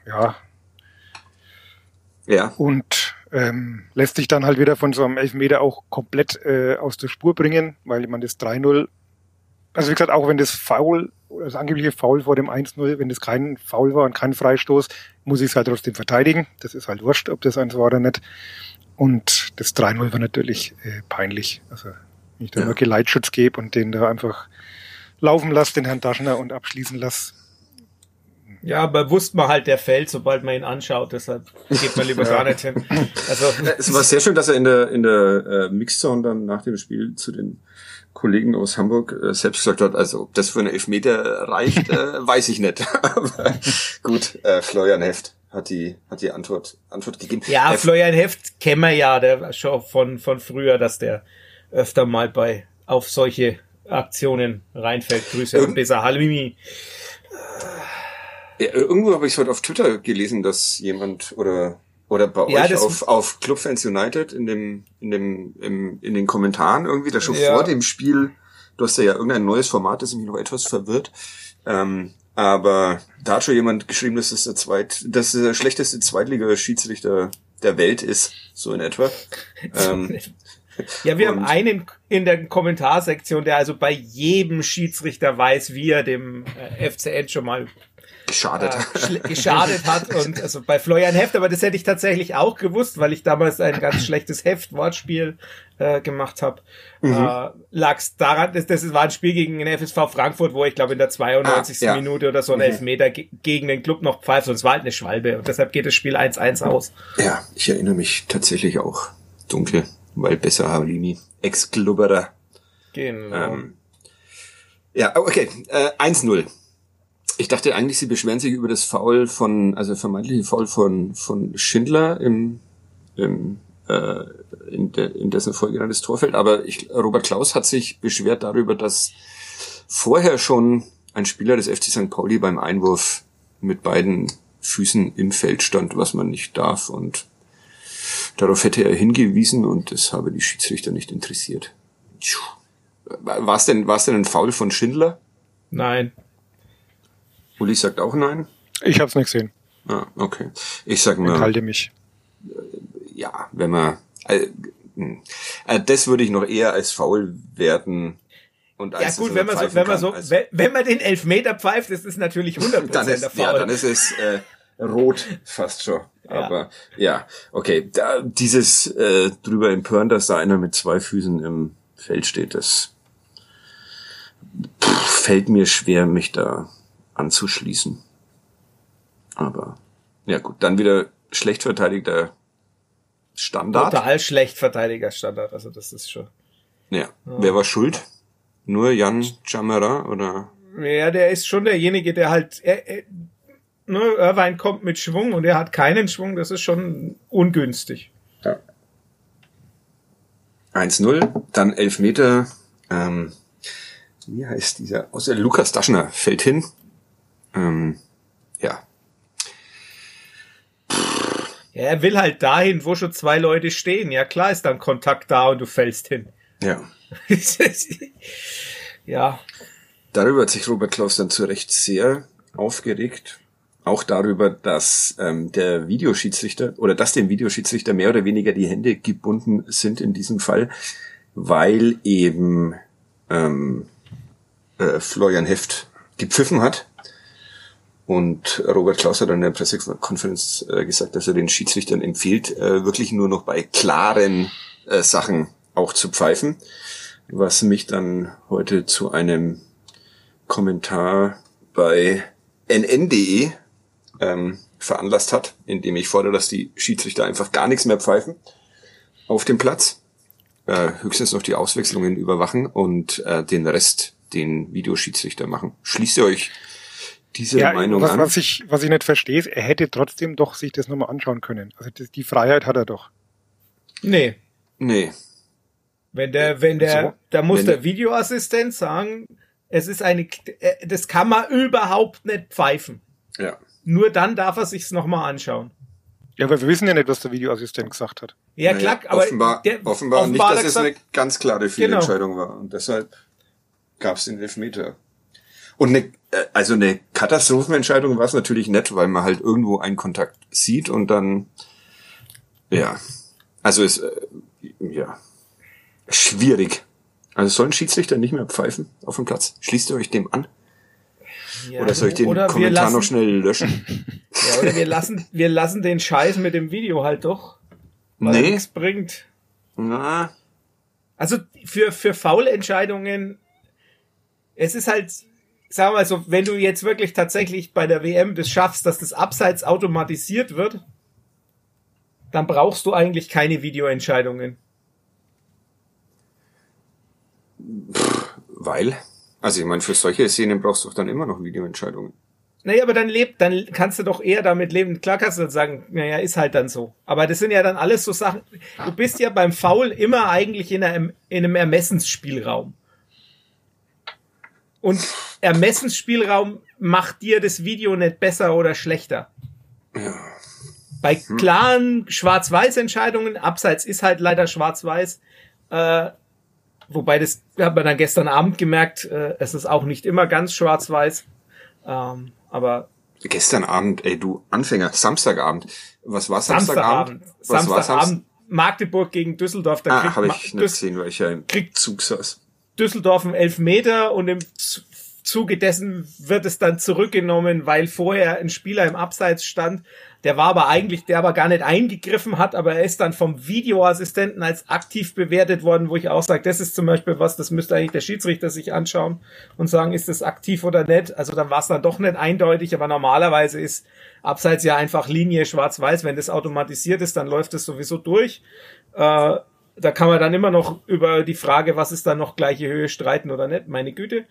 Ja, Ja. und ähm, lässt sich dann halt wieder von so einem Elfmeter auch komplett äh, aus der Spur bringen, weil man das 3-0, also wie gesagt, auch wenn das Foul, das angebliche Foul vor dem 1-0, wenn das kein Foul war und kein Freistoß, muss ich es halt trotzdem verteidigen. Das ist halt wurscht, ob das eins war oder nicht. Und das 3-0 war natürlich äh, peinlich. Also wenn ich da Ja. nur Geleitschutz gebe und den da einfach laufen lasse, den Herrn Daschner, und abschließen lasse. Ja, aber wusste man halt, der fällt, sobald man ihn anschaut, deshalb geht man lieber gar nicht hin. Also, *laughs* Es war sehr schön, dass er in der, in der äh, Mixzone dann nach dem Spiel zu den Kollegen aus Hamburg äh, selbst gesagt hat, also ob das für einen Elfmeter reicht, äh, *laughs* weiß ich nicht. *laughs* Aber gut, äh, Florian Heft hat die, hat die Antwort, Antwort gegeben. ja, Äh, Florian Heft kennen wir ja, der war schon von, von früher, dass der öfter mal bei, auf solche Aktionen reinfällt. Grüße an Irgend- dieser Halmimi. Ja, irgendwo habe ich heute auf Twitter gelesen, dass jemand oder oder bei Ja, euch auf, auf Club Fans United in dem in dem im, in den Kommentaren irgendwie da schon Ja. vor dem Spiel. Du hast ja irgendein neues Format, das mich noch etwas verwirrt. Ähm, aber da hat schon jemand geschrieben, dass es der zweit, dass der schlechteste Zweitliga-Schiedsrichter der Welt ist, so in etwa. *laughs* ähm, Ja, wir haben Und- einen in der Kommentarsektion, der also bei jedem Schiedsrichter weiß, wie er dem äh, FCN schon mal geschadet. äh, geschadet hat. Und also bei Florian Heft, aber das hätte ich tatsächlich auch gewusst, weil ich damals ein ganz schlechtes Heft-Wortspiel äh, gemacht habe. Mhm. Äh, lag's daran, das, das war ein Spiel gegen den FSV Frankfurt, wo ich glaube in der 92. Ah, ja. Minute oder so ein Mhm. Elfmeter ge gegen den Club noch pfeift. Und es war halt eine Schwalbe. Und deshalb geht das Spiel 1-1 aus. Ja, ich erinnere mich tatsächlich auch dunkel, weil besser Halimi, Ex-Glubberer. Genau. Ähm, ja, okay, äh, 1-0. Ich dachte eigentlich, sie beschweren sich über das Foul von, also vermeintliche Foul von, von Schindler im, im äh, in, de, in dessen Folge das Tor fällt. Aber ich, Robert Klaus hat sich beschwert darüber, dass vorher schon ein Spieler des FC St. Pauli beim Einwurf mit beiden Füßen im Feld stand, was man nicht darf. Und darauf hätte er hingewiesen und das habe die Schiedsrichter nicht interessiert. War es denn, war es denn ein Foul von Schindler? Nein. Uli sagt auch nein. Ich habe es nicht gesehen. Ah, okay. Ich sag nur, Enthalte mich. ja, wenn man, äh, hm. äh, das würde ich noch eher als faul werten. Und Ja als gut, das wenn man so, wenn man so, als- wenn, man den Elfmeter pfeift, ist es natürlich *laughs* 100% dann ist, der Foul. ja, dann ist es äh, rot fast schon. Aber ja, okay, da, dieses äh, drüber empören, dass da einer mit zwei Füßen im Feld steht, das pff, fällt mir schwer, mich da anzuschließen. Aber ja gut, dann wieder schlecht verteidigter Standard. Total schlecht Verteidigerstandard, also das ist schon. Ja. Wer war schuld? Nur Jan Jamera oder? Ja, der ist schon derjenige, der halt, er, er, ne, Irvine kommt mit Schwung und er hat keinen Schwung, das ist schon ungünstig. 1-0, dann Elfmeter. Ähm, wie heißt dieser? Außer Lukas Daschner fällt hin. Ähm, ja, Ja, er will halt dahin, wo schon zwei Leute stehen. Ja, klar ist dann Kontakt da und du fällst hin. ja. *laughs* ja, Darüber hat sich Robert Klaus dann zu Recht sehr aufgeregt. Auch darüber, dass ähm, der Videoschiedsrichter oder dass dem Videoschiedsrichter mehr oder weniger die Hände gebunden sind in diesem Fall, weil eben ähm, äh, Florian Heft gepfiffen hat. Und Robert Klaus hat an der Pressekonferenz äh, gesagt, dass er den Schiedsrichtern empfiehlt, äh, wirklich nur noch bei klaren äh, Sachen auch zu pfeifen. Was mich dann heute zu einem Kommentar bei nn.de ähm, veranlasst hat, indem ich fordere, dass die Schiedsrichter einfach gar nichts mehr pfeifen auf dem Platz, äh, höchstens noch die Auswechslungen überwachen und äh, den Rest den Videoschiedsrichter machen. Schließt ihr euch diese Ja, Meinung was, an? was ich, was ich nicht verstehe, ist, er hätte trotzdem doch sich das nochmal anschauen können. Also das, die Freiheit hat er doch. nee. nee. Wenn der, wenn der, So, da muss wenn der der- Videoassistent sagen, es ist eine, äh, das kann man überhaupt nicht pfeifen. Ja. Nur dann darf er sich's nochmal anschauen. Ja, aber wir wissen ja nicht, was der Videoassistent gesagt hat. Ja, Naja, klar, aber offenbar, der, offenbar, nicht, hat dass es eine ganz klare Genau. Fehlentscheidung war. Und deshalb gab es den Elfmeter. Und eine, äh, also eine Katastrophenentscheidung war es natürlich nett, weil man halt irgendwo einen Kontakt sieht und dann, ja, also es, äh, ja, schwierig. Also sollen Schiedsrichter nicht mehr pfeifen auf dem Platz? Schließt ihr euch dem an? Ja, Oder soll ich den Kommentar lassen, noch schnell löschen? *laughs* Ja, oder wir *laughs* lassen, wir lassen den Scheiß mit dem Video halt doch, weil nee. nichts bringt. Na, Also für, für faule Entscheidungen, es ist halt, sagen wir mal so, wenn du jetzt wirklich tatsächlich bei der WM das schaffst, dass das Abseits automatisiert wird, dann brauchst du eigentlich keine Videoentscheidungen. weil? Also ich meine, für solche Szenen brauchst du doch dann immer noch Videoentscheidungen. Naja, aber dann lebt, dann kannst du doch eher damit leben. Klar kannst du dann sagen, naja, ist halt dann so. Aber das sind ja dann alles so Sachen. Du bist ja beim Foul immer eigentlich in, einer, in einem Ermessensspielraum. Und Ermessensspielraum macht dir das Video nicht besser oder schlechter. Ja. Bei klaren Schwarz-Weiß-Entscheidungen, abseits ist halt leider Schwarz-Weiß, äh, wobei das hat man dann gestern Abend gemerkt, äh, es ist auch nicht immer ganz Schwarz-Weiß, ähm, aber Gestern Abend, ey, du Anfänger, Samstagabend. Was war Samstagabend? Samstagabend, Was war Samstag? Samstagabend Magdeburg gegen Düsseldorf, da Ah, habe ich nicht gesehen, weil ich ja im kriegt- Zug saß. Düsseldorf einen Elfmeter und im Zuge dessen wird es dann zurückgenommen, weil vorher ein Spieler im Abseits stand. Der war aber eigentlich, der aber gar nicht eingegriffen hat, aber er ist dann vom Videoassistenten als aktiv bewertet worden, wo ich auch sage, das ist zum Beispiel was, das müsste eigentlich der Schiedsrichter sich anschauen und sagen, ist das aktiv oder nicht. Also dann war es dann doch nicht eindeutig, aber normalerweise ist Abseits ja einfach Linie schwarz-weiß. Wenn das automatisiert ist, dann läuft es sowieso durch. Äh, da kann man dann immer noch über die Frage, was ist dann noch gleiche Höhe, streiten oder nicht, meine Güte.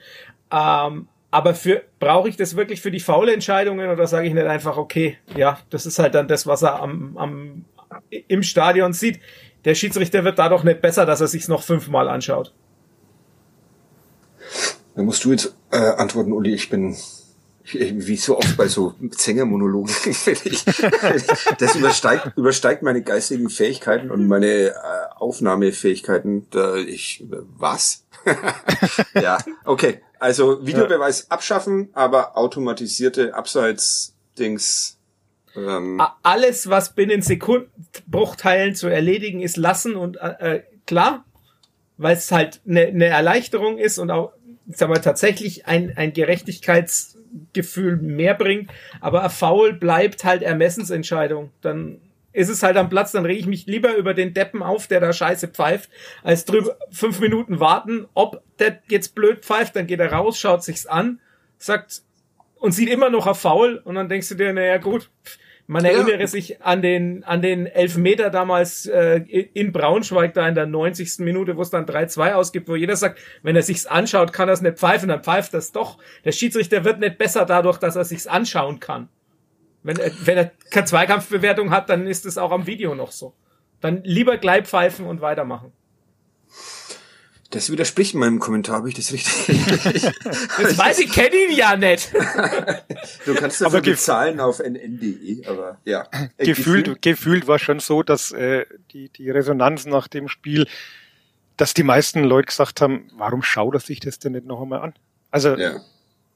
Ähm, aber für brauche ich das wirklich für die faule Entscheidungen oder sage ich nicht einfach, okay, ja, das ist halt dann das, was er am, am im Stadion sieht. Der Schiedsrichter wird dadurch nicht besser, dass er sich's noch fünfmal anschaut. Da musst du jetzt äh, antworten, Uli. Ich bin wie so oft bei so Sänger-Monologen. *laughs* ich, das übersteigt, übersteigt meine geistigen Fähigkeiten und meine äh, Aufnahmefähigkeiten. Da ich was? *laughs* ja, okay. Also Videobeweis abschaffen, aber automatisierte Abseits-Dings. Ähm, Alles, was binnen Sekundenbruchteilen zu erledigen ist, lassen und äh, äh, klar, weil es halt eine ne Erleichterung ist und auch, ich sag mal, tatsächlich ein, ein Gerechtigkeitsgefühl mehr bringt, aber ein Foul bleibt halt Ermessensentscheidung. Dann ist es halt am Platz, dann rege ich mich lieber über den Deppen auf, der da scheiße pfeift, als drüber fünf Minuten warten, ob der jetzt blöd pfeift, dann geht er raus, schaut sich's an, sagt und sieht immer noch auf Foul und dann denkst du dir, naja gut, man Ja. erinnere sich an den, an den Elfmeter damals äh, in Braunschweig da in der 90. Minute, wo es dann 3-2 ausgibt, wo jeder sagt, wenn er sich's anschaut, kann er es nicht pfeifen, dann pfeift das doch. Der Schiedsrichter wird nicht besser dadurch, dass er sich's anschauen kann. Wenn er, wenn er keine Zweikampfbewertung hat, dann ist es auch am Video noch so. Dann lieber gleich pfeifen und weitermachen. Das widerspricht meinem Kommentar, habe ich das richtig? *laughs* Das weiß ich, kenne ihn ja nicht. *laughs* du kannst Aber dafür gef- bezahlen auf nn.de, aber ja. Äh, gefühlt, gefühlt war schon so, dass äh, die, die Resonanz nach dem Spiel, dass die meisten Leute gesagt haben, warum schaut er sich das denn nicht noch einmal an? Also Ja.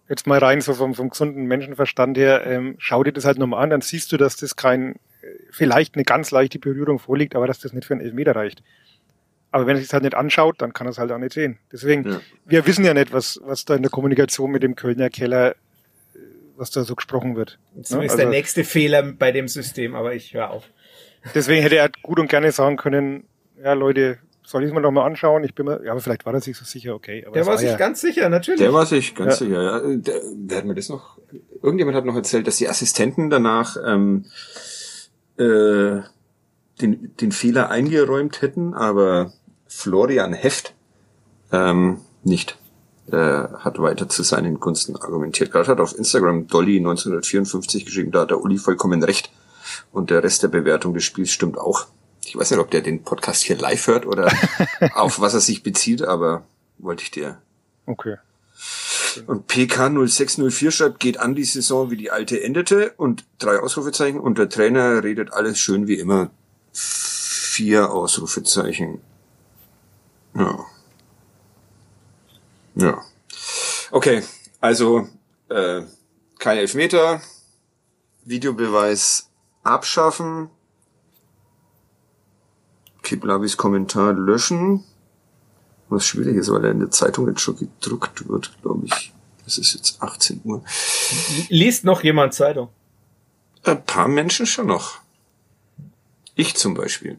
jetzt mal rein so vom, vom gesunden Menschenverstand her, ähm, schau dir das halt nochmal an, dann siehst du, dass das kein, äh, vielleicht eine ganz leichte Berührung vorliegt, aber dass das nicht für einen Elfmeter reicht. Aber wenn er sich das halt nicht anschaut, dann kann er es halt auch nicht sehen. Deswegen, Ja. wir wissen ja nicht, was, was da in der Kommunikation mit dem Kölner Keller, äh, was da so gesprochen wird. So Ne? ist Also- der nächste Fehler bei dem System, aber ich höre auf. Deswegen hätte er gut und gerne sagen können, ja Leute, soll ich es mir noch mal anschauen? Ich bin mir, ja, aber vielleicht war er sich so sicher, okay. Aber Der war sich ja, ganz sicher, natürlich. Der war sich ganz Ja. sicher, ja. Der, wer hat mir das noch? Irgendjemand hat noch erzählt, dass die Assistenten danach ähm, äh, den, den Fehler eingeräumt hätten, aber Florian Heft ähm, nicht. Äh, hat weiter zu seinen Gunsten argumentiert. Gerade hat auf Instagram Dolly 1954 geschrieben, da hat der Uli vollkommen recht. Und der Rest der Bewertung des Spiels stimmt auch. Ich weiß nicht, ob der den Podcast hier live hört oder *laughs* auf was er sich bezieht, aber wollte ich dir okay. und PK 0604 schreibt, geht an die Saison, wie die alte endete und drei Ausrufezeichen und der Trainer redet alles schön wie immer. Vier Ausrufezeichen. Ja. Ja. Okay, also äh, kein Elfmeter, Videobeweis abschaffen, Kiblabis Kommentar löschen, was schwierig ist, weil er in der Zeitung jetzt schon gedruckt wird, glaube ich. Es ist jetzt 18 Uhr. Liest noch jemand Zeitung? Ein paar Menschen schon noch. Ich zum Beispiel.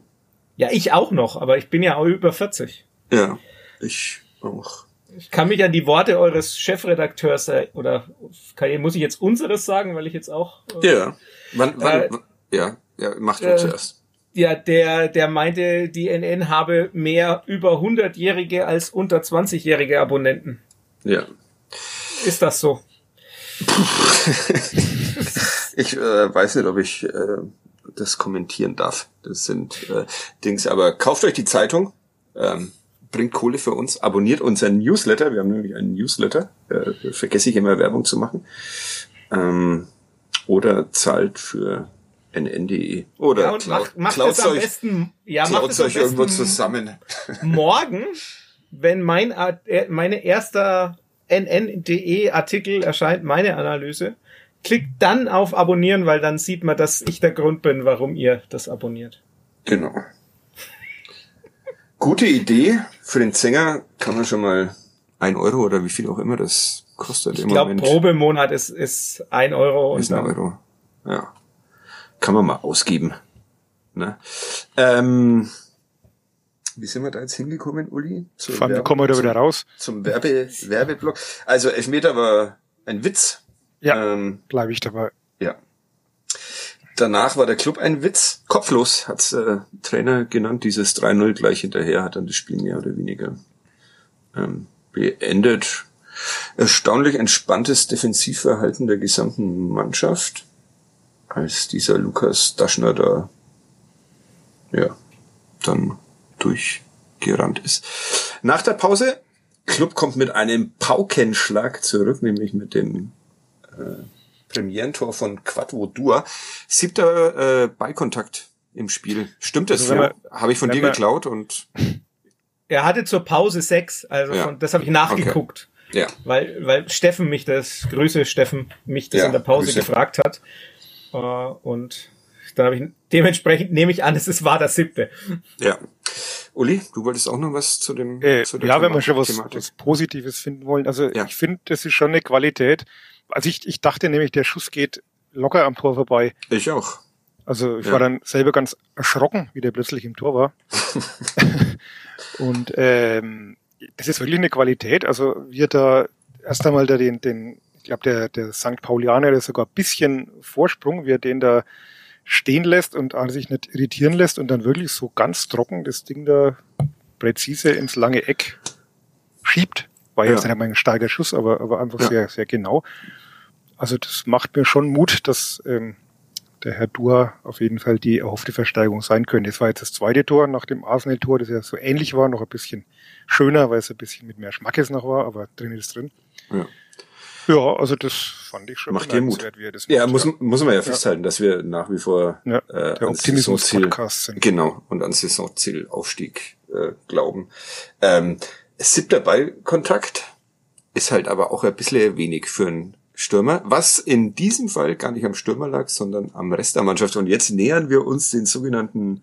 Ja, ich auch noch, aber ich bin ja auch über 40. Ja, ich auch. Ich kann mich an die Worte eures Chefredakteurs äh, oder kann, muss ich jetzt unseres sagen, weil ich jetzt auch äh, Ja. Wann, wann, Äh, ja, ja, mach du äh, zuerst. ja der der meinte, die NN habe mehr über 100-jährige als unter 20-jährige Abonnenten. Ja. Ist das so? *laughs* Ich äh, weiß nicht, ob ich äh, das kommentieren darf. Das sind äh, Dings, aber kauft euch die Zeitung. Ähm, bringt Kohle für uns. Abonniert unseren Newsletter. Wir haben nämlich einen Newsletter. Äh, vergesse ich immer Werbung zu machen. Ähm, oder zahlt für nn.de. Oder ja, und macht, macht es am euch, besten, ja, macht es euch irgendwo besten zusammen. *laughs* morgen, wenn mein äh, meine erster nn.de Artikel erscheint, meine Analyse, klickt dann auf Abonnieren, weil dann sieht man, dass ich der Grund bin, warum ihr das abonniert. Genau. Gute Idee. Für den Sänger kann man schon mal ein Euro oder wie viel auch immer das kostet Ich glaube, Probemonat ist, ist ein Euro. Ist ein Euro. Ja. Kann man mal ausgeben. Ne? Ähm, wie sind wir da jetzt hingekommen, Uli? Vor allem, Werbe- kommen wir da zum- wieder raus. Zum Werbe, Werbeblock. Also Elfmeter war ein Witz. Ja, Ähm, bleibe ich dabei. Danach war der Club ein Witz. Kopflos hat's äh, Trainer genannt. Dieses 3-0 gleich hinterher hat dann das Spiel mehr oder weniger ähm, beendet. Erstaunlich entspanntes Defensivverhalten der gesamten Mannschaft, als dieser Lukas Daschner da ja dann durchgerannt ist. Nach der Pause, Club kommt mit einem Paukenschlag zurück, nämlich mit dem äh, Premierentor von Quattro Dur. Siebter äh, Ballkontakt im Spiel. Stimmt das? Also wenn ja? Habe ich von wenn dir geklaut und *laughs* Er hatte zur Pause sechs, also Ja. von, das habe ich nachgeguckt. ja. Weil, weil Steffen mich das, Grüße Steffen, mich das Ja, in der Pause Grüße. gefragt hat. Äh, und dann habe ich, dementsprechend nehme ich an, es ist- war das siebte. Ja. Uli, du wolltest auch noch was zu dem Äh, zu der ja, wenn Thema- wir schon was, was Positives finden wollen. Also Ja. ich finde, das ist schon eine Qualität. Also ich, ich dachte nämlich, der Schuss geht locker am Tor vorbei. Ich auch. Also ich Ja. war dann selber ganz erschrocken, wie der plötzlich im Tor war. *laughs* Und ähm, das ist wirklich eine Qualität. Also wir da erst einmal da den, den ich glaube, der, der St. Paulianer, der sogar ein bisschen Vorsprung, wie er den da stehen lässt und sich nicht irritieren lässt und dann wirklich so ganz trocken das Ding da präzise ins lange Eck schiebt. War Ja. jetzt nicht mal ein starker Schuss, aber, aber einfach Ja. sehr, sehr genau. Also das macht mir schon Mut, dass ähm, der Herr Dua auf jeden Fall die erhoffte Versteigerung sein könnte. Das war jetzt das zweite Tor nach dem Arsenal-Tor, das ja so ähnlich war, noch ein bisschen schöner, weil es ein bisschen mit mehr Schmackes noch war, aber drin ist drin. Ja. Ja, also das fand ich schon Macht dir Mut. wie er das Ja, muss, muss man ja festhalten, dass wir nach wie vor Ja, äh, der Optimismus-Podcast sind. Genau, und an Saisonzielaufstieg äh, glauben. Ähm, siebter Ballkontakt ist halt aber auch ein bisschen wenig für einen Stürmer, was in diesem Fall gar nicht am Stürmer lag, sondern am Rest der Mannschaft. Und jetzt nähern wir uns den sogenannten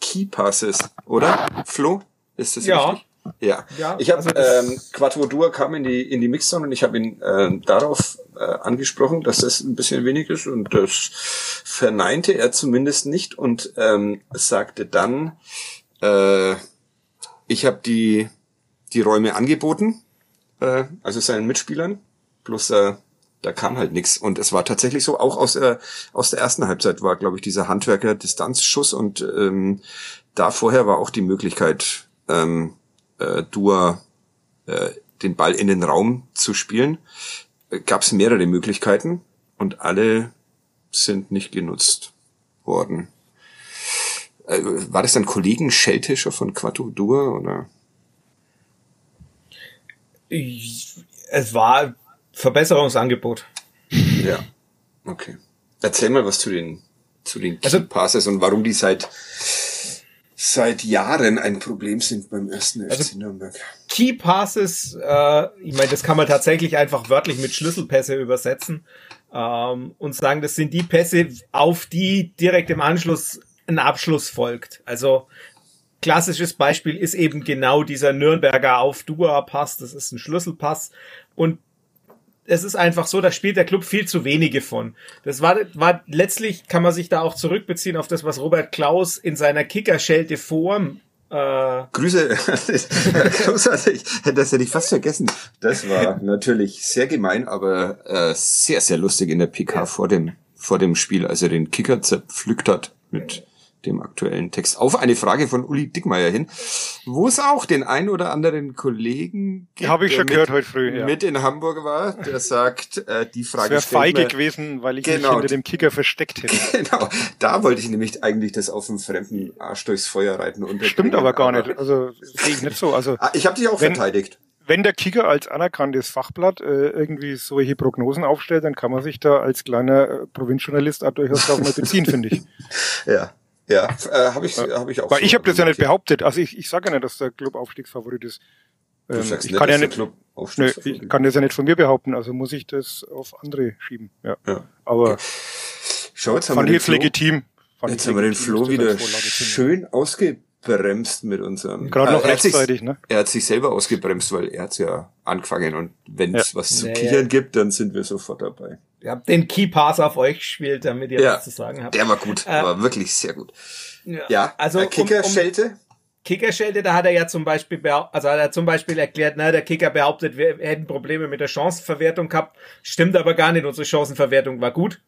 Key Passes, oder? Flo, ist das Ja. richtig? Ja. Ja, ich habe also ähm, Quattro Dur kam in die in die Mixzone und ich habe ihn äh, darauf äh, angesprochen, dass das ein bisschen wenig ist und das verneinte er zumindest nicht und ähm, sagte dann, äh, ich habe die die Räume angeboten, äh, also seinen Mitspielern, bloß äh, da kam halt nichts und es war tatsächlich so, auch aus der aus der ersten Halbzeit war, glaube ich, dieser Handwerker Distanzschuss und ähm, da vorher war auch die Möglichkeit, ähm, äh, Dua äh, den Ball in den Raum zu spielen, äh, gab es mehrere Möglichkeiten und alle sind nicht genutzt worden. Äh, war das dann Kollegen Schelltischer von Quattro Dua oder? Es war Verbesserungsangebot. Ja, okay. Erzähl mal was zu den zu den Key Also- Passes und warum die seit seit Jahren ein Problem sind beim ersten FC Also- Nürnberg. Key Passes, äh, ich meine, das kann man tatsächlich einfach wörtlich mit Schlüsselpässe übersetzen ähm, und sagen, das sind die Pässe, auf die direkt im Anschluss ein Abschluss folgt. Also klassisches Beispiel ist eben genau dieser Nürnberger auf Dua Pass. Das ist ein Schlüsselpass und es ist einfach so, da spielt der Club viel zu wenige von. Das war, war letztlich kann man sich da auch zurückbeziehen auf das, was Robert Klaus in seiner Kickerschelte Form äh, Grüße, *laughs* großartig, das hätte ich fast vergessen. Das war natürlich sehr gemein, aber äh, sehr, sehr lustig in der PK vor dem vor dem Spiel, als er den Kicker zerpflückt hat mit dem aktuellen Text, auf eine Frage von Uli Dickmeier hin, wo es auch den ein oder anderen Kollegen gibt, Habe ich schon gehört heute früh, ja. mit in Hamburg war, der *laughs* sagt, äh, die Frage wäre feige gewesen, weil ich genau, mich hinter dem Kicker versteckt hätte. *laughs* Genau, da wollte ich nämlich eigentlich das auf dem fremden Arsch durchs Feuer reiten. Stimmt aber gar nicht, also sehe ich nicht so. Also ah, Ich habe dich auch wenn, verteidigt wenn der Kicker als anerkanntes Fachblatt äh, irgendwie solche Prognosen aufstellt, dann kann man sich da als kleiner äh, Provinzionalist auch durchaus darauf mal beziehen, finde ich. *laughs* Ja, ja, äh, habe ich, hab ich auch. Weil so ich habe das ja nicht behauptet. Also ich, ich sage ja nicht, dass der Club Aufstiegsfavorit ist. Ähm, ich nicht, kann ja nicht, nö, ich kann das ja nicht von mir behaupten, also muss ich das auf andere schieben. Ja. ja. Aber okay. Schau, jetzt haben fand wir jetzt legitim. Fand jetzt haben wir den Flo wieder schön ausge bremst mit unserem. Gerade noch äh, rechtzeitig, sich, ne? Er hat sich selber ausgebremst, weil er hat's ja angefangen und wenn es ja. was zu ja, kichern gibt, dann sind wir sofort dabei. Ihr habt den Key Pass auf euch gespielt, damit ihr ja, was zu sagen habt. Der war gut, äh, war wirklich sehr gut. Ja, ja also äh, Kickerschelte. Um, um, Kickerschelte, da hat er ja zum Beispiel, also hat er zum Beispiel erklärt, na, der Kicker behauptet, wir hätten Probleme mit der Chancenverwertung gehabt. Stimmt aber gar nicht, unsere Chancenverwertung war gut.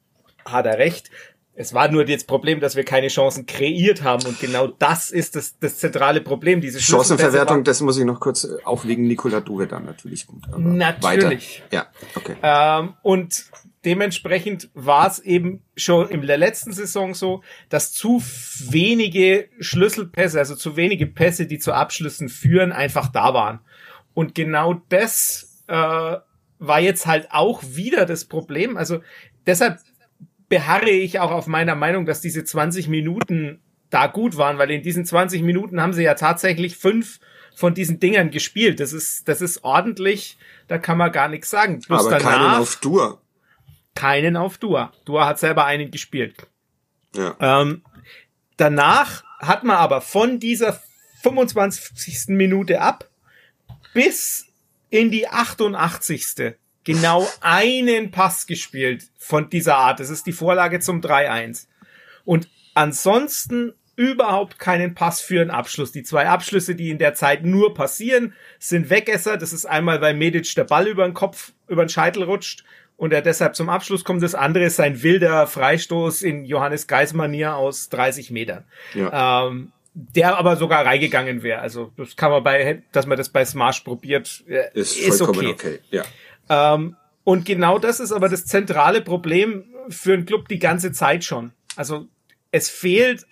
Hat er recht. Es war nur das Problem, dass wir keine Chancen kreiert haben und genau das ist das, das zentrale Problem. Diese Chancenverwertung, das muss ich noch kurz, äh, auch wegen Nikola Dure dann natürlich gut. natürlich. Weiter. Ja, okay. Ähm, und dementsprechend war es eben schon in der letzten Saison so, dass zu wenige Schlüsselpässe, also zu wenige Pässe, die zu Abschlüssen führen, einfach da waren. Und genau das äh, war jetzt halt auch wieder das Problem. Also deshalb beharre ich auch auf meiner Meinung, dass diese 20 Minuten da gut waren, weil in diesen 20 Minuten haben sie ja tatsächlich fünf von diesen Dingern gespielt. Das ist, das ist ordentlich, da kann man gar nichts sagen. Plus Aber danach, keinen auf Dur. Keinen auf Dur. Dur hat selber einen gespielt. Ja. Ähm, danach hat man aber von dieser 25. Minute ab bis in die 88 genau einen Pass gespielt von dieser Art. Das ist die Vorlage zum 3-1. Und ansonsten überhaupt keinen Pass für einen Abschluss. Die zwei Abschlüsse, die in der Zeit nur passieren, sind Wegesser. Das ist einmal, weil Medic der Ball über den Kopf, über den Scheitel rutscht und er deshalb zum Abschluss kommt. Das andere ist sein wilder Freistoß in Johannes Geis-Manier aus 30 Metern. Ja. Ähm, der aber sogar reingegangen wäre. Also das kann man bei, dass man das bei Smash probiert, äh, ist, ist okay. okay. Ja. Ähm, und genau das ist aber das zentrale Problem für einen Club die ganze Zeit schon. Also es fehlt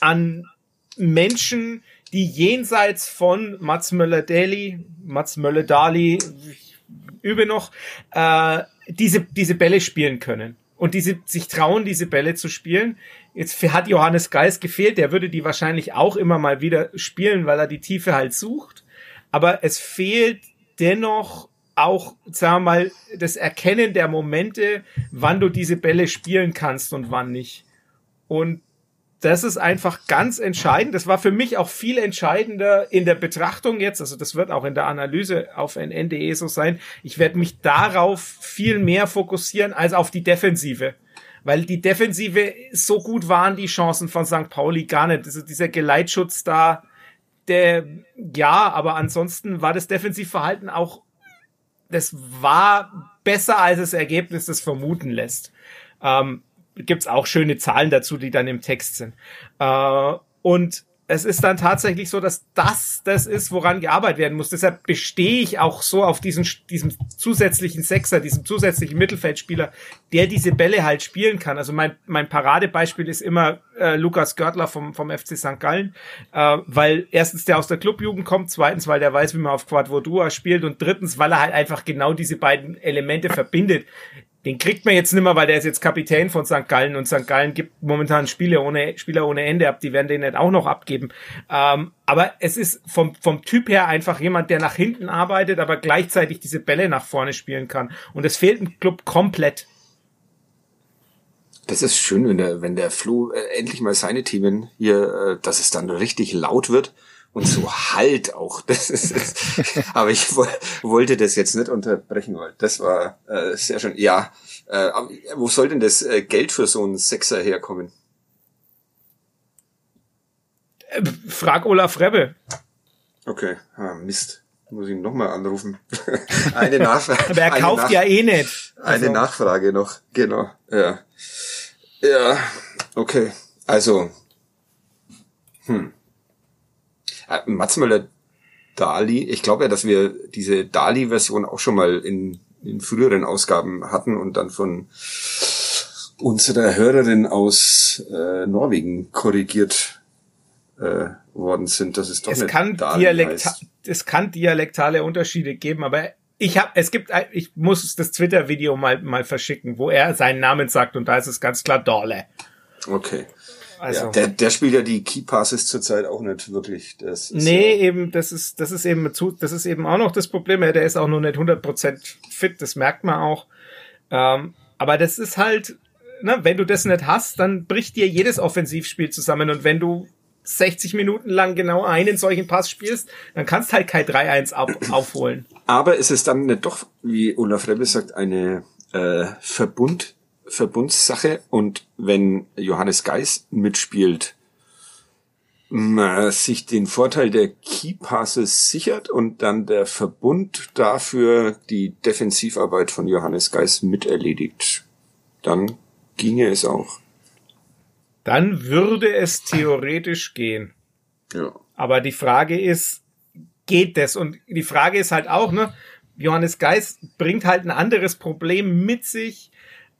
an Menschen, die jenseits von Mats Möller-Daly, Mats Möller-Dali, übe noch, äh, diese, diese Bälle spielen können. Und diese, sich trauen, diese Bälle zu spielen. Jetzt hat Johannes Geist gefehlt, der würde die wahrscheinlich auch immer mal wieder spielen, weil er die Tiefe halt sucht. Aber es fehlt dennoch auch, sagen wir mal, das Erkennen der Momente, wann du diese Bälle spielen kannst und wann nicht. Und das ist einfach ganz entscheidend. Das war für mich auch viel entscheidender in der Betrachtung jetzt. Also das wird auch in der Analyse auf NNDE so sein. Ich werde mich darauf viel mehr fokussieren als auf die Defensive. Weil die Defensive, so gut waren die Chancen von St. Pauli gar nicht. Also dieser Geleitschutz da, der, ja, aber ansonsten war das Defensivverhalten auch das war besser, als das Ergebnis das vermuten lässt. Ähm, Gibt auch schöne Zahlen dazu, die dann im Text sind. Äh, und es ist dann tatsächlich so, dass das das ist, woran gearbeitet werden muss. Deshalb bestehe ich auch so auf diesen, diesem zusätzlichen Sechser, diesem zusätzlichen Mittelfeldspieler, der diese Bälle halt spielen kann. Also mein, mein Paradebeispiel ist immer äh, Lukas Görtler vom, vom FC St. Gallen, äh, weil erstens der aus der Clubjugend kommt, zweitens, weil der weiß, wie man auf Quadvodua spielt und drittens, weil er halt einfach genau diese beiden Elemente verbindet den kriegt man jetzt nicht mehr, weil der ist jetzt Kapitän von St. Gallen und St. Gallen gibt momentan Spiele ohne, Spieler ohne Ende ab, die werden den nicht auch noch abgeben. Ähm, aber es ist vom, vom Typ her einfach jemand, der nach hinten arbeitet, aber gleichzeitig diese Bälle nach vorne spielen kann. Und es fehlt im Club komplett. Das ist schön, wenn der, wenn der Flo äh, endlich mal seine Themen hier, äh, dass es dann richtig laut wird und so halt auch. *laughs* Das ist, aber ich wollte das jetzt nicht unterbrechen, weil das war äh, sehr schön. Ja, äh, wo soll denn das äh, Geld für so einen Sechser herkommen? Äh, frag Olaf Rebbe. Okay, ah, Mist. Muss ich ihn nochmal anrufen. *laughs* eine Nachfrage. *laughs* Aber er kauft Nach ja eh nicht. Also. Eine Nachfrage noch, genau. Ja. Ja, okay. Also, Hm. Äh, Mats Möller Dali, ich glaube ja, dass wir diese Dali-Version auch schon mal in, in früheren Ausgaben hatten und dann von unserer Hörerin aus äh, Norwegen korrigiert äh, worden sind, dass es doch es nicht kann Dali Dialekta heißt. es kann dialektale Unterschiede geben, aber ich habe es gibt ich muss das Twitter Video mal mal verschicken, wo er seinen Namen sagt und da ist es ganz klar Dorle. Okay. Also ja, der, der spielt ja die Key Passes zurzeit auch nicht wirklich. Das Nee, ja, eben, das ist, das ist eben zu, das ist eben auch noch das Problem. Ja, der ist auch noch nicht 100% fit, das merkt man auch. Ähm, aber das ist halt, ne, wenn du das nicht hast, dann bricht dir jedes Offensivspiel zusammen. Und wenn du 60 Minuten lang genau einen solchen Pass spielst, dann kannst halt kein 3-1 auf, *clears throat* aufholen. Aber ist es dann nicht doch, wie Olaf Rebbe sagt, eine äh, Verbund, Verbundssache? Und wenn Johannes Geis mitspielt, man sich den Vorteil der Key Passes sichert und dann der Verbund dafür die Defensivarbeit von Johannes Geis miterledigt, dann ginge es auch. Dann würde es theoretisch gehen. Ja. Aber die Frage ist, geht das? Und die Frage ist halt auch, ne, Johannes Geis bringt halt ein anderes Problem mit sich,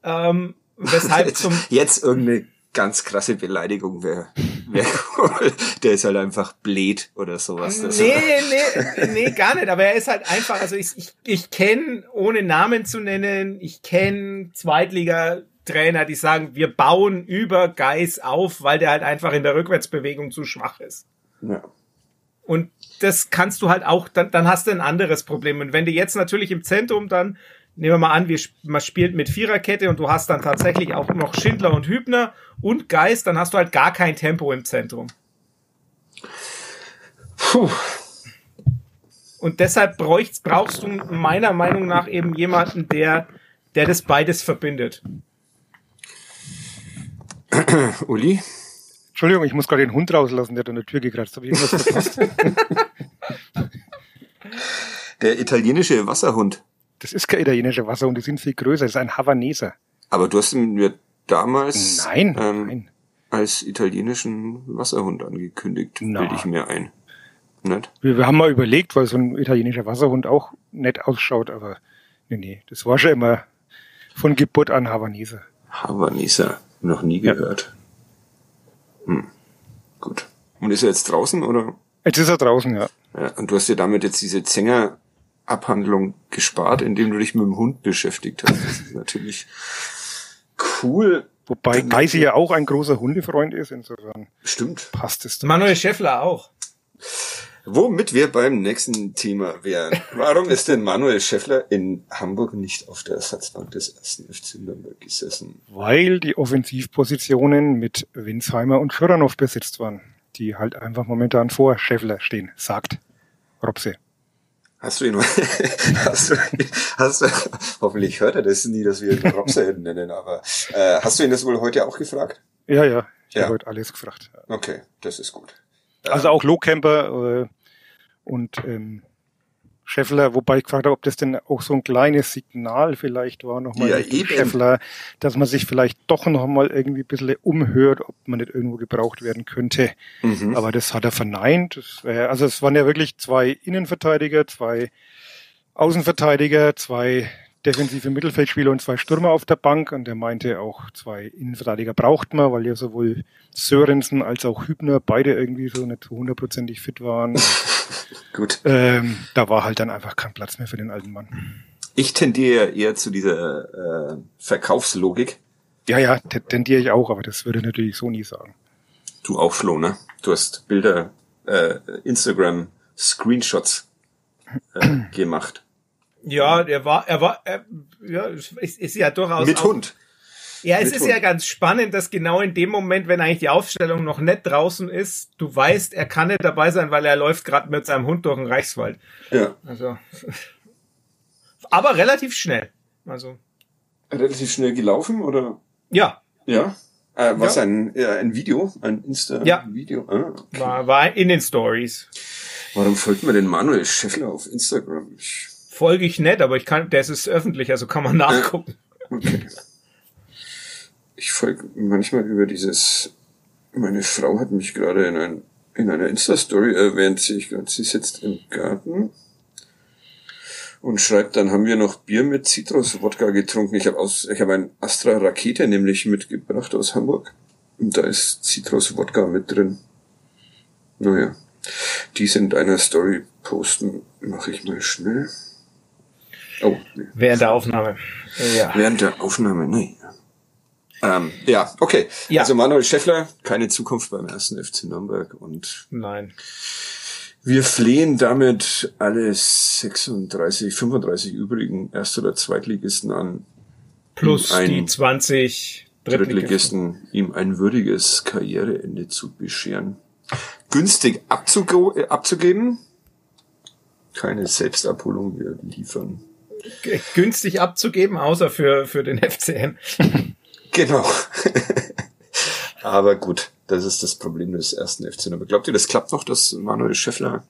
ähm, weshalb *laughs* zum, Jetzt irgendeine ganz krasse Beleidigung wäre. Wär *laughs* cool. Der ist halt einfach blöd oder sowas. Das Nee, nee, nee, gar nicht. Aber er ist halt einfach, also ich, ich, ich kenne, ohne Namen zu nennen, ich kenne Zweitliga-Trainer, die sagen, wir bauen über Geis auf, weil der halt einfach in der Rückwärtsbewegung zu schwach ist. Ja. Und das kannst du halt auch, dann, dann hast du ein anderes Problem. Und wenn du jetzt natürlich im Zentrum dann, nehmen wir mal an, wir, man spielt mit Viererkette und du hast dann tatsächlich auch noch Schindler und Hübner und Geist, dann hast du halt gar kein Tempo im Zentrum. Puh. Und deshalb bräuchst, brauchst du meiner Meinung nach eben jemanden, der, der das beides verbindet. *clears throat* Uli? Entschuldigung, ich muss gerade den Hund rauslassen, der hat an der Tür gekratzt. Habe ich irgendwas verpasst? *laughs* *laughs* Der italienische Wasserhund. Das ist kein italienischer Wasserhund, die sind viel größer. Das ist ein Havaneser. Aber du hast ihn mir damals Nein, ähm, nein. als italienischen Wasserhund angekündigt, Na. bilde ich mir ein. Nicht? Wir, wir haben mal überlegt, weil so ein italienischer Wasserhund auch nett ausschaut, aber nee, nee, das war schon immer von Geburt an Havaneser. Havaneser. Noch nie gehört. Hm. Gut. Und ist er jetzt draußen oder? Jetzt ist er draußen, ja. Ja, und du hast dir damit jetzt diese Zänger-Abhandlung gespart, indem du dich mit dem Hund beschäftigt hast. Das ist natürlich cool. Wobei Geisi ja auch ein großer Hundefreund ist, insofern Stimmt. passt es. doch. Manuel Schäffler auch. Womit wir beim nächsten Thema wären. Warum ist denn Manuel Schäffler in Hamburg nicht auf der Ersatzbank des ersten FC Nürnberg gesessen? Weil die Offensivpositionen mit Winsheimer und Schöranov besetzt waren, die halt einfach momentan vor Scheffler stehen, sagt Robse. Hast du ihn, *laughs* hast du, hast du, hoffentlich hört er das nie, dass wir ihn Robse *laughs* nennen, aber, äh, hast du ihn das wohl heute auch gefragt? Ja, ja, ich Ja. habe heute alles gefragt. Okay, das ist gut. Also auch Lohcamper äh, und ähm, Scheffler, wobei ich gefragt habe, ob das denn auch so ein kleines Signal vielleicht war, nochmal Ja. Scheffler, dass man sich vielleicht doch nochmal irgendwie ein bisschen umhört, ob man nicht irgendwo gebraucht werden könnte. Mhm. Aber das hat er verneint. Wär, also es waren ja wirklich zwei Innenverteidiger, zwei Außenverteidiger, zwei defensive Mittelfeldspieler und zwei Stürmer auf der Bank. Und er meinte auch, zwei Innenverteidiger braucht man, weil ja sowohl Sörensen als auch Hübner beide irgendwie so nicht hundertprozentig fit waren. *laughs* Gut. ähm, da war halt dann einfach kein Platz mehr für den alten Mann. Ich tendiere eher zu dieser äh, Verkaufslogik. Ja, ja, te- tendiere ich auch, aber das würde ich natürlich so nie sagen. Du auch, Flo, ne? Du hast Bilder, äh, Instagram-Screenshots äh, *clears throat* gemacht. Ja, er war, er war, er, ja, ist, ist ja durchaus. Mit auch, Hund. Ja, es ist ja ganz spannend, dass genau in dem Moment, wenn eigentlich die Aufstellung noch nicht draußen ist, du weißt, er kann nicht dabei sein, weil er läuft gerade mit seinem Hund durch den Reichswald. Ja. Also, aber relativ schnell. Also, Relativ schnell gelaufen, oder? ja, Ja. Äh, was Ja. ein, ja, ein Video? Ein Insta-Video? Ah, okay. war, war in den Stories. Warum folgt man denn Manuel Schäffler auf Instagram? Ich, Folge ich nicht, aber ich kann, das ist öffentlich, also kann man nachgucken. okay. Ich folge manchmal über dieses, meine Frau hat mich gerade in ein in einer Insta-Story erwähnt, sehe ich gerade, sie sitzt im Garten und schreibt, dann haben wir noch Bier mit Zitrus-Wodka getrunken. Ich habe aus, ich habe ein Astra Rakete nämlich mitgebracht aus Hamburg. Und da ist Zitrus-Wodka mit drin. Naja, dies in deiner Story posten mache ich mal schnell. Oh, nee. Während der Aufnahme. Ja. Während der Aufnahme, nee. Ähm, ja, okay. Ja. Also Manuel Schäffler, keine Zukunft beim ersten FC Nürnberg und Nein. Wir flehen damit alle 36, 35 übrigen Erst- oder Zweitligisten an. Plus die 20 Drittligisten, ihm ein würdiges Karriereende zu bescheren. Günstig abzuge äh, abzugeben. Keine Selbstabholung, wir liefern. *laughs* Günstig abzugeben, außer für, für den FCN. *laughs* Genau. *laughs* Aber gut, das ist das Problem des ersten FC. Aber glaubt ihr, das klappt noch, dass Manuel Schäffler?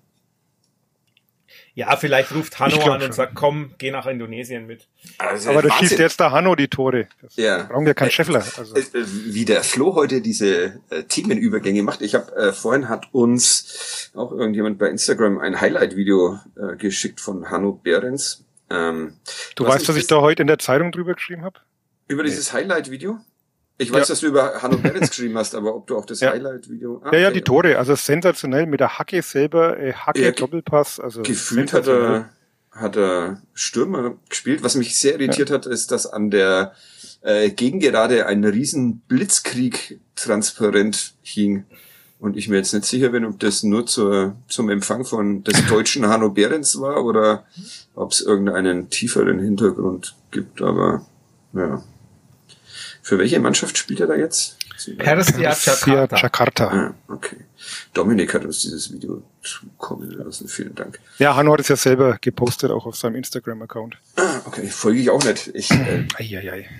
Ja, vielleicht ruft Hanno an und sagt, komm, geh nach Indonesien mit. Also, Aber da schießt jetzt der Hanno die Tore. Das ja. Brauchen wir keinen Schäffler. Also. Äh, äh, wie der Flo heute diese äh, Themenübergänge macht. Ich habe äh, vorhin hat uns auch irgendjemand bei Instagram ein Highlight-Video äh, geschickt von Hanno Behrens. Ähm, du weißt, was ich da heute in der Zeitung drüber geschrieben habe? Über dieses Highlight-Video? Ich weiß, ja. dass du über Hanno Behrens geschrieben hast, aber ob du auch das ja. Highlight-Video... Ah, ja, ja, die Tore, also sensationell mit der Hacke selber, äh, Hacke, ja, Doppelpass, also... Gefühlt hat er, hat er Stürmer gespielt. Was mich sehr irritiert hat, ist, dass an der äh, Gegengerade ein riesen Blitzkrieg transparent hing. Und ich mir jetzt nicht sicher bin, ob das nur zur, zum Empfang von des deutschen Hanno Behrens war oder ob es irgendeinen tieferen Hintergrund gibt, aber ja. Für welche Mannschaft spielt er da jetzt? Persia Jakarta. Jakarta. Ah, okay. Dominik hat uns dieses Video zukommen lassen. Vielen Dank. Ja, Hanno hat es ja selber gepostet, auch auf seinem Instagram-Account. Ah, okay. Folge ich auch nicht. Ich, äh,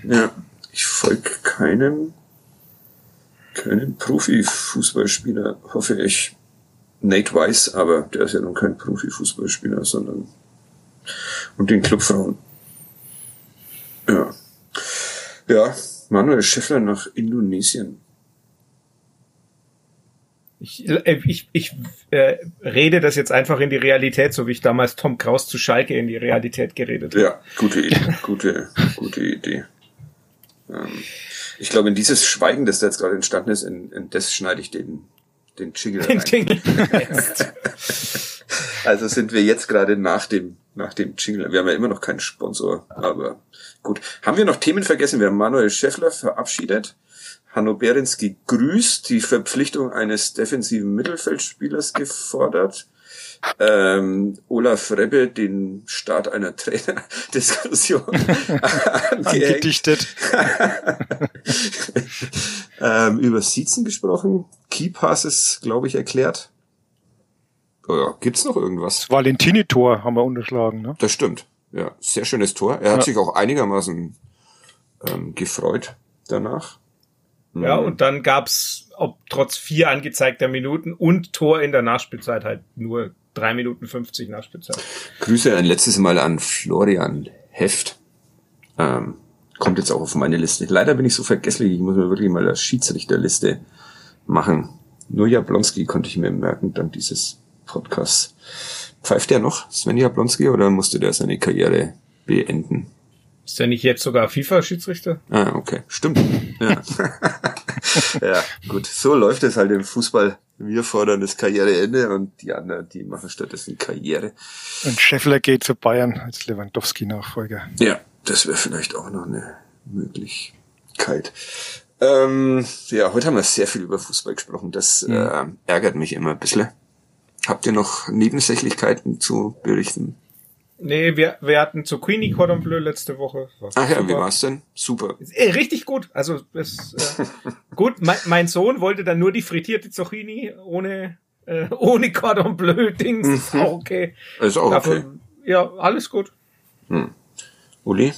Ja, ich folge keinem, keinem Profifußballspieler, hoffe ich. Nate Weiss, aber der ist ja nun kein Profifußballspieler, sondern und den Clubfrauen. Ja. Ja, Manuel Schäffler nach Indonesien. Ich, äh, ich, ich äh, rede das jetzt einfach in die Realität, so wie ich damals Tom Kraus zu Schalke in die Realität geredet habe. Ja, gute Idee, gute, gute Idee. Ähm, ich glaube, in dieses Schweigen, das da jetzt gerade entstanden ist, in, in das schneide ich den, den Jingle rein. Den Jingle. *laughs* also sind wir jetzt gerade nach dem, nach dem Jingle. Wir haben ja immer noch keinen Sponsor, aber Gut. Haben wir noch Themen vergessen? Wir haben Manuel Schäffler verabschiedet. Hanno Behrens gegrüßt, die Verpflichtung eines defensiven Mittelfeldspielers gefordert. Ähm, Olaf Rebbe den Start einer Trainerdiskussion *laughs* *laughs* angedichtet. *laughs* ähm, über Siezen gesprochen. Key Passes, glaube ich, erklärt. Oh ja, gibt's noch irgendwas? Valentini-Tor haben wir unterschlagen, ne? Das stimmt. Ja, sehr schönes Tor. Er hat ja. sich auch einigermaßen ähm, gefreut danach. Ja, mhm. und dann gab's, ob trotz vier angezeigter Minuten und Tor in der Nachspielzeit halt nur drei Minuten 50 Nachspielzeit. Grüße ein letztes Mal an Florian Heft. Ähm, kommt jetzt auch auf meine Liste. Leider bin ich so vergesslich, ich muss mir wirklich mal das Schiedsrichterliste machen. Nur Jablonski konnte ich mir merken, dann dieses Podcast. Pfeift der noch, Sven Jablonski, oder musste der seine Karriere beenden? Ist der nicht jetzt sogar FIFA-Schiedsrichter? Ah, okay. Stimmt. Ja. *laughs* *laughs* ja, gut. So läuft es halt im Fußball. Wir fordern das Karriereende und die anderen, die machen stattdessen Karriere. Und Scheffler geht zu Bayern als Lewandowski-Nachfolger. Ja, das wäre vielleicht auch noch eine Möglichkeit. Ähm, ja, heute haben wir sehr viel über Fußball gesprochen. Das ja. äh, ärgert mich immer ein bisschen. Habt ihr noch Nebensächlichkeiten zu berichten? Nee, wir, wir hatten zu Queenie Cordon Bleu letzte Woche. War's Ach ja, super. wie war's denn? Super. Äh, richtig gut. Also es, äh, *laughs* gut. Mein, mein Sohn wollte dann nur die frittierte Zucchini ohne äh, ohne Cordon Bleu Dings. Mhm. Ist auch okay. Ist auch Dafür, okay. Ja, alles gut. Hm. Uli,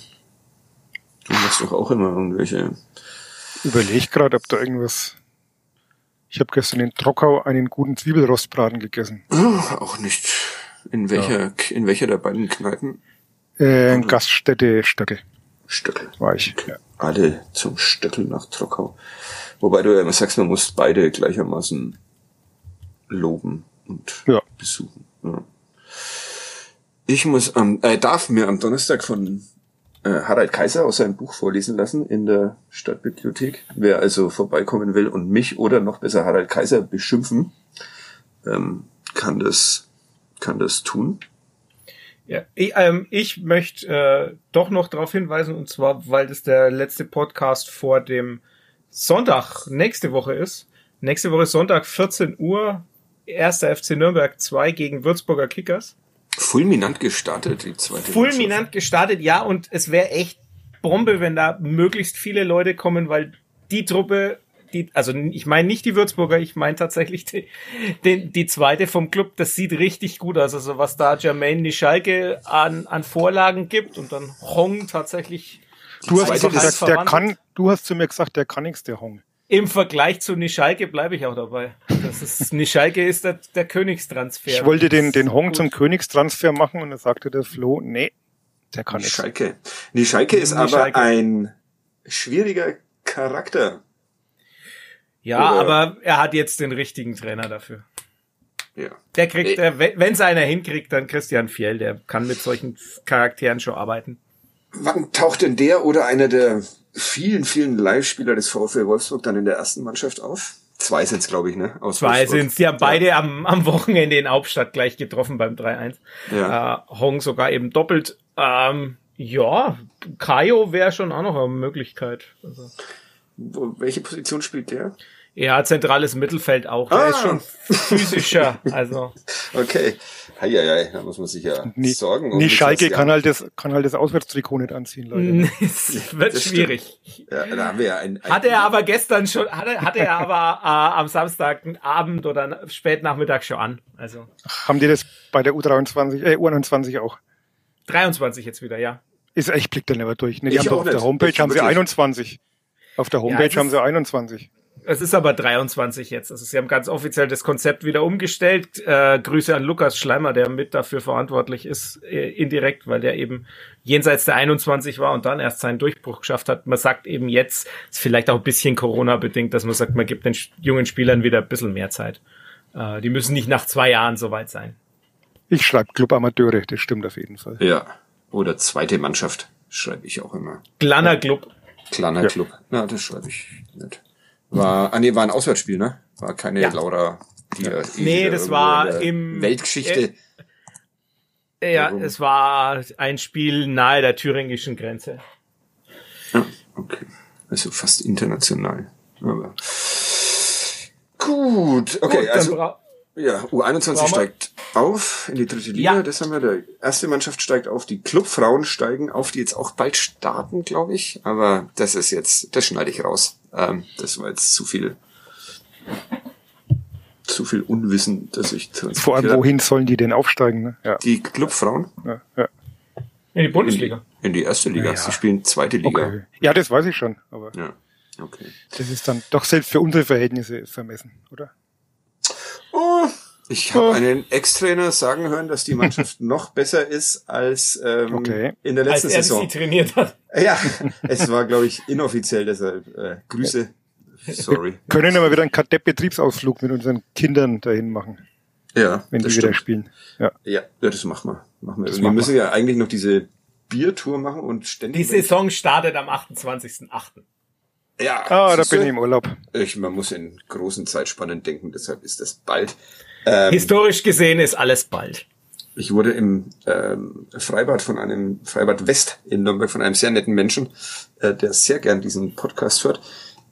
du machst doch auch immer irgendwelche. Überleg gerade, ob da irgendwas ich habe gestern in Trockau einen guten Zwiebelrostbraten gegessen. Oh, auch nicht. In welcher, ja. in welcher der beiden Kneipen? Äh, Gaststätte Stöckel. Stöckel. War ich. Okay. Ja. Alle zum Stöckel nach Trockau. Wobei du ja immer sagst, man muss beide gleichermaßen loben und Ja. besuchen. Ja. Ich muss am, äh, darf mir am Donnerstag von äh, Harald Kaiser aus seinem Buch vorlesen lassen in der Stadtbibliothek. Wer also vorbeikommen will und mich oder noch besser Harald Kaiser beschimpfen, ähm, kann das kann das tun. Ja, ich, ähm, ich möchte äh, doch noch darauf hinweisen, und zwar, weil das der letzte Podcast vor dem Sonntag nächste Woche ist. Nächste Woche Sonntag, 14 Uhr, erster FC Nürnberg 2 gegen Würzburger Kickers. Fulminant gestartet, die zweite Fulminant gestartet, ja, und es wäre echt Bombe, wenn da möglichst viele Leute kommen, weil die Truppe, die, also ich meine nicht die Würzburger, ich meine tatsächlich die, die, die zweite vom Club, das sieht richtig gut aus. Also was da Jermaine Nischalke an, an Vorlagen gibt und dann Hong tatsächlich Du hast gesagt, der, kann, du hast zu mir gesagt, der kann nichts, der Hong. Im Vergleich zu Nischalke bleibe ich auch dabei. Das ist, *laughs* Nischalke ist der, der Königstransfer. Ich wollte den, den Hong gut. zum Königstransfer machen und dann sagte der Flo, nee, der kann nichts. Schalke. Die Schalke ist Die aber ein schwieriger Charakter. Ja, Oder- aber er hat jetzt den richtigen Trainer dafür. Ja. Der kriegt, Ey. äh, wenn es einer hinkriegt, dann Christian Fjell, der kann mit solchen Charakteren schon arbeiten. Wann taucht denn der oder einer der vielen, vielen Live-Spieler des VfL Wolfsburg dann in der ersten Mannschaft auf? Zwei sind's, glaube ich, ne? Aus Zwei Wolfsburg. sind's, die haben beide am, am Wochenende in Hauptstadt gleich getroffen beim 3-1. Ja. Äh, Hong sogar eben doppelt. Ähm, ja, Kaio wäre schon auch noch eine Möglichkeit. Also, welche Position spielt der? ja, zentrales Mittelfeld auch. Der Ah. ist schon physischer. *laughs* Also Okay. Heieiei, da muss man sich ja Nee, sorgen. um nee Schalke kann halt das, kann halt das Auswärtstrikot nicht anziehen, Leute. es wird das schwierig. Ja, da haben wir ja ein, ein Hat er aber gestern schon, hat er, hat er aber äh, am Samstagabend oder spätnachmittag schon an. Also Haben die das bei der U23, äh, U21 auch? 23 jetzt wieder, ja. Ist, ich blick da nicht durch. Ne, die Ich haben auf der nicht. Homepage Ich haben sie wirklich. 21. Auf der Homepage es haben sie 21. Es ist aber 23 jetzt. Also sie haben ganz offiziell das Konzept wieder umgestellt. Äh, Grüße an Lukas Schleimer, der mit dafür verantwortlich ist, äh, indirekt, weil der eben jenseits der 21 war und dann erst seinen Durchbruch geschafft hat. Man sagt eben jetzt, ist vielleicht auch ein bisschen Corona-bedingt, dass man sagt, man gibt den jungen Spielern wieder ein bisschen mehr Zeit. Äh, die müssen nicht nach zwei Jahren soweit sein. Ich schreibe Club Amateure, das stimmt auf jeden Fall. Ja. Oder zweite Mannschaft, schreibe ich auch immer. Glanner Club. Kleiner Ja. Club. Na, das schreibe ich nicht. War, ah nee, war ein Auswärtsspiel, ne? War keine Ja. Laura, die ja. eh Nee, wieder das war im- Weltgeschichte. Ja, Warum? es war ein Spiel nahe der thüringischen Grenze. Ja, okay. Also fast international. Aber gut, okay, Gut, also ja, U21 Brauchen wir- steigt auf in die dritte Liga, Ja. das haben wir. Der erste Mannschaft steigt auf, die Clubfrauen steigen auf, die jetzt auch bald starten, glaube ich. Aber das ist jetzt, das schneide ich raus. Ähm, das war jetzt zu viel, zu viel Unwissen, dass ich Vor allem, wohin sollen die denn aufsteigen? Ne? Ja. Die Clubfrauen Ja, ja. in die in Bundesliga. in die erste Liga. Ja. Sie spielen zweite Liga. Okay. Ja, das weiß ich schon, aber Ja, okay. das ist dann doch selbst für unsere Verhältnisse vermessen, oder? Ich habe Oh. einen Ex-Trainer sagen hören, dass die Mannschaft *laughs* noch besser ist als ähm, Okay. in der Als letzten er Saison. sie trainiert hat. Ja, es war, glaube ich, inoffiziell, deshalb äh, Grüße. Sorry. Können aber wieder einen Kadettbetriebsausflug mit unseren Kindern dahin machen, Ja, wenn das die wieder stimmt. spielen. Ja. Ja, ja, das machen wir. Machen wir. Das wir machen müssen ja eigentlich noch diese Biertour machen und Die ständig. Saison startet am 28.08. ja, Ah, da bin ich im Urlaub. ich. Man muss in großen Zeitspannen denken, deshalb ist das bald. Ähm, Historisch gesehen ist alles bald. Ich wurde im ähm, Freibad von einem Freibad West in Nürnberg von einem sehr netten Menschen, äh, der sehr gern diesen Podcast hört,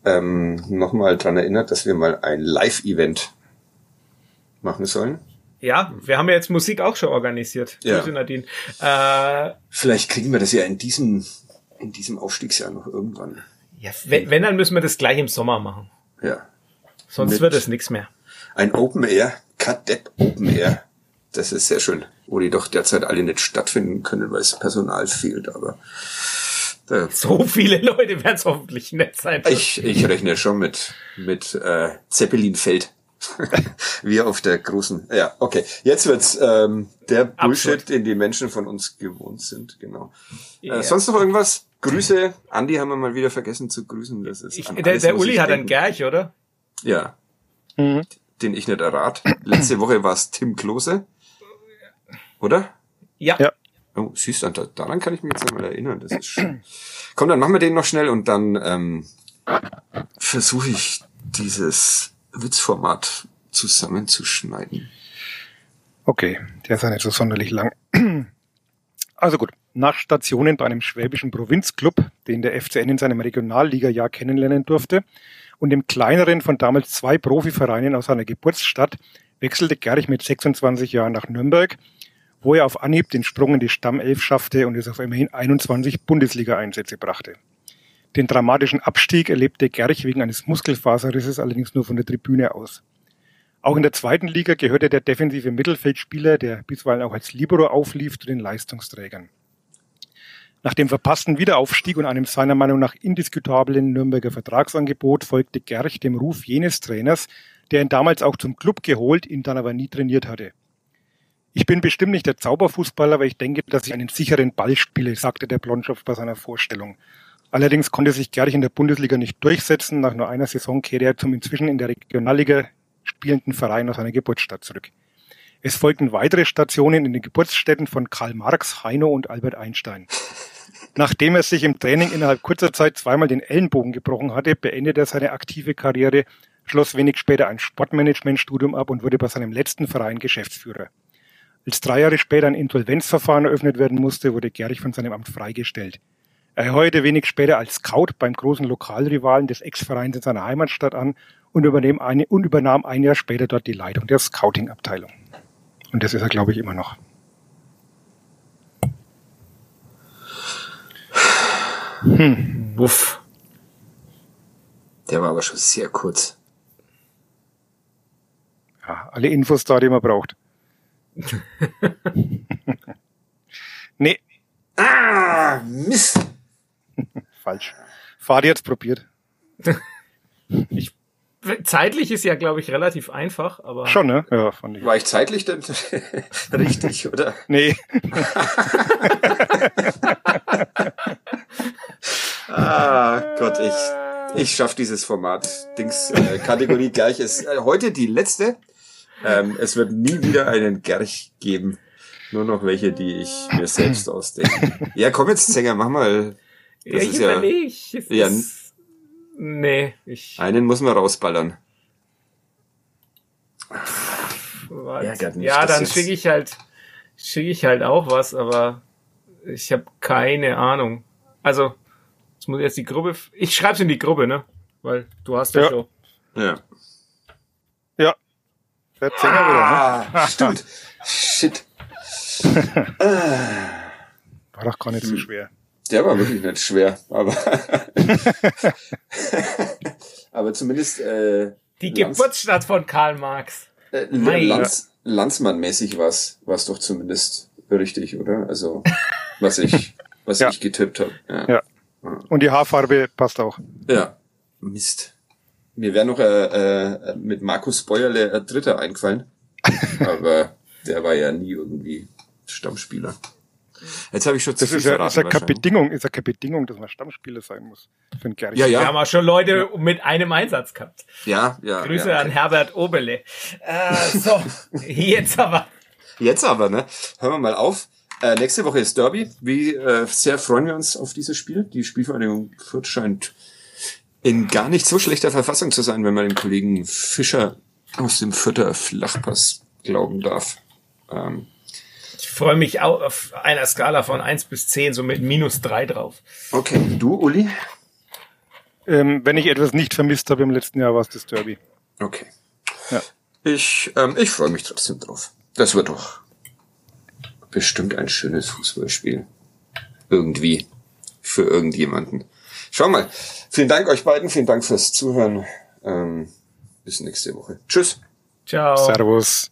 ähm, nochmal dran erinnert, dass wir mal ein Live-Event machen sollen. Ja, wir haben ja jetzt Musik auch schon organisiert. Ja. Grüße, Nadine. Äh, Vielleicht kriegen wir das ja in diesem in diesem Aufstiegsjahr noch irgendwann. ja, wenn, wenn, dann müssen wir das gleich im Sommer machen. Ja, Sonst Mit- wird es nichts mehr. Ein Open Air, Kadepp Open Air. Das ist sehr schön, wo die doch derzeit alle nicht stattfinden können, weil es Personal fehlt. Aber da, So viele Leute werden es hoffentlich nett sein. Ich, ich rechne schon mit, mit äh, Zeppelinfeld. *laughs* Wie auf der großen. Ja, okay. Jetzt wird's ähm, der Bullshit, Absurd. den die Menschen von uns gewohnt sind. Genau. Ja. Äh, sonst noch irgendwas? Grüße. Andi haben wir mal wieder vergessen zu grüßen. Das ist ich, der der Uli hat einen denken. Gerch, oder? Ja, Mhm. Den ich nicht errat. Letzte Woche war es Tim Klose. Oder? Ja. Ja. Oh, du, daran kann ich mich jetzt einmal erinnern. Das ist schön. Komm, dann machen wir den noch schnell und dann ähm, versuche ich dieses Witzformat zusammenzuschneiden. Okay, der ist ja nicht so sonderlich lang. Also gut, nach Stationen bei einem schwäbischen Provinzclub, den der FCN in seinem Regionalliga-Jahr kennenlernen durfte, und dem kleineren von damals zwei Profivereinen aus seiner Geburtsstadt, wechselte Gerich mit 26 Jahren nach Nürnberg, wo er auf Anhieb den Sprung in die Stammelf schaffte und es auf immerhin 21 Bundesliga-Einsätze brachte. Den dramatischen Abstieg erlebte Gerich wegen eines Muskelfaserrisses allerdings nur von der Tribüne aus. Auch in der zweiten Liga gehörte der defensive Mittelfeldspieler, der bisweilen auch als Libero auflief, zu den Leistungsträgern. Nach dem verpassten Wiederaufstieg und einem seiner Meinung nach indiskutablen Nürnberger Vertragsangebot folgte Gerch dem Ruf jenes Trainers, der ihn damals auch zum Club geholt, ihn dann aber nie trainiert hatte. Ich bin bestimmt nicht der Zauberfußballer, aber ich denke, dass ich einen sicheren Ball spiele, sagte der Blondschopf bei seiner Vorstellung. Allerdings konnte sich Gerch in der Bundesliga nicht durchsetzen. Nach nur einer Saison kehrte er zum inzwischen in der Regionalliga spielenden Verein aus seiner Geburtsstadt zurück. Es folgten weitere Stationen in den Geburtsstätten von Karl Marx, Heino und Albert Einstein. *laughs* Nachdem er sich im Training innerhalb kurzer Zeit zweimal den Ellenbogen gebrochen hatte, beendete er seine aktive Karriere, schloss wenig später ein Sportmanagementstudium ab und wurde bei seinem letzten Verein Geschäftsführer. Als drei Jahre später ein Insolvenzverfahren eröffnet werden musste, wurde Gerich von seinem Amt freigestellt. Er heuerte wenig später als Scout beim großen Lokalrivalen des Ex-Vereins in seiner Heimatstadt an und, übernahm ein, und übernahm ein Jahr später dort die Leitung der Scouting-Abteilung. Und das ist er, glaube ich, immer noch. Hm. Wuff. Der war aber schon sehr kurz. Ja, alle Infos da, die man braucht. *laughs* nee. Ah, Mist. *laughs* Falsch. Fadi jetzt probiert. *laughs* Ich, zeitlich ist ja, glaube ich, relativ einfach, aber. Schon, ne? Ja, fand ich. War ich zeitlich denn *laughs* richtig, oder? Nee. *laughs* ah, Gott, ich, ich schaff dieses Format. Dings, äh, Kategorie *laughs* Gerch ist äh, heute die letzte. Ähm, es wird nie wieder einen Gerch geben. Nur noch welche, die ich mir selbst ausdenke. Ja, komm jetzt, Sänger, mach mal. Das ja, ich überlege. Ja, ja, nee, ich. Einen muss man rausballern. Ja, ja dann schicke ich halt, schicke ich halt auch was, aber ich habe keine Ahnung. Also, jetzt muss ich jetzt die Gruppe. Ich schreib's in die Gruppe, ne? Weil du hast ja, ja. schon. Ja. Ja. Der ah, wieder, ne? Stimmt. *laughs* Shit. War doch gar nicht so schwer. Der war wirklich nicht schwer, aber *laughs* aber zumindest äh, die Geburtsstadt von Karl Marx. Äh, Lanz, Landsmann-mäßig war es doch zumindest richtig, oder? Also was ich was Ja. ich getippt habe. Ja. Ja. Und die Haarfarbe passt auch. ja. Mist. Mir wäre noch äh, äh, mit Markus Bäuerle ein Dritter eingefallen, *laughs* aber der war ja nie irgendwie Stammspieler. Jetzt habe ich schon zu Das viel ist ja, verraten. ist ja keine. Bedingung, ist ja keine Bedingung, dass man Stammspieler sein muss. Für einen Gerich. Ja, ja. Wir haben auch schon Leute mit einem Einsatz gehabt. Ja, ja. Grüße ja. an Herbert Oberle. Äh, so, *laughs* jetzt aber. Jetzt aber, ne? Hören wir mal auf. Äh, nächste Woche ist Derby. Wie äh, sehr freuen wir uns auf dieses Spiel. Die Spielvereinigung Fürth scheint in gar nicht so schlechter Verfassung zu sein, wenn man dem Kollegen Fischer aus dem Fürther Flachpass glauben darf. Ähm, Ich freue mich auch auf einer Skala von 1 bis 10, so mit minus 3 drauf. okay, du, Uli? Ähm, wenn ich etwas nicht vermisst habe im letzten Jahr, war es das Derby. Okay. Ja. Ich, ähm, ich freue mich trotzdem drauf. Das wird doch bestimmt ein schönes Fußballspiel. Irgendwie. Für irgendjemanden. Schau mal. Vielen Dank euch beiden. Vielen Dank fürs Zuhören. Ähm, bis nächste Woche. Tschüss. Ciao. Servus.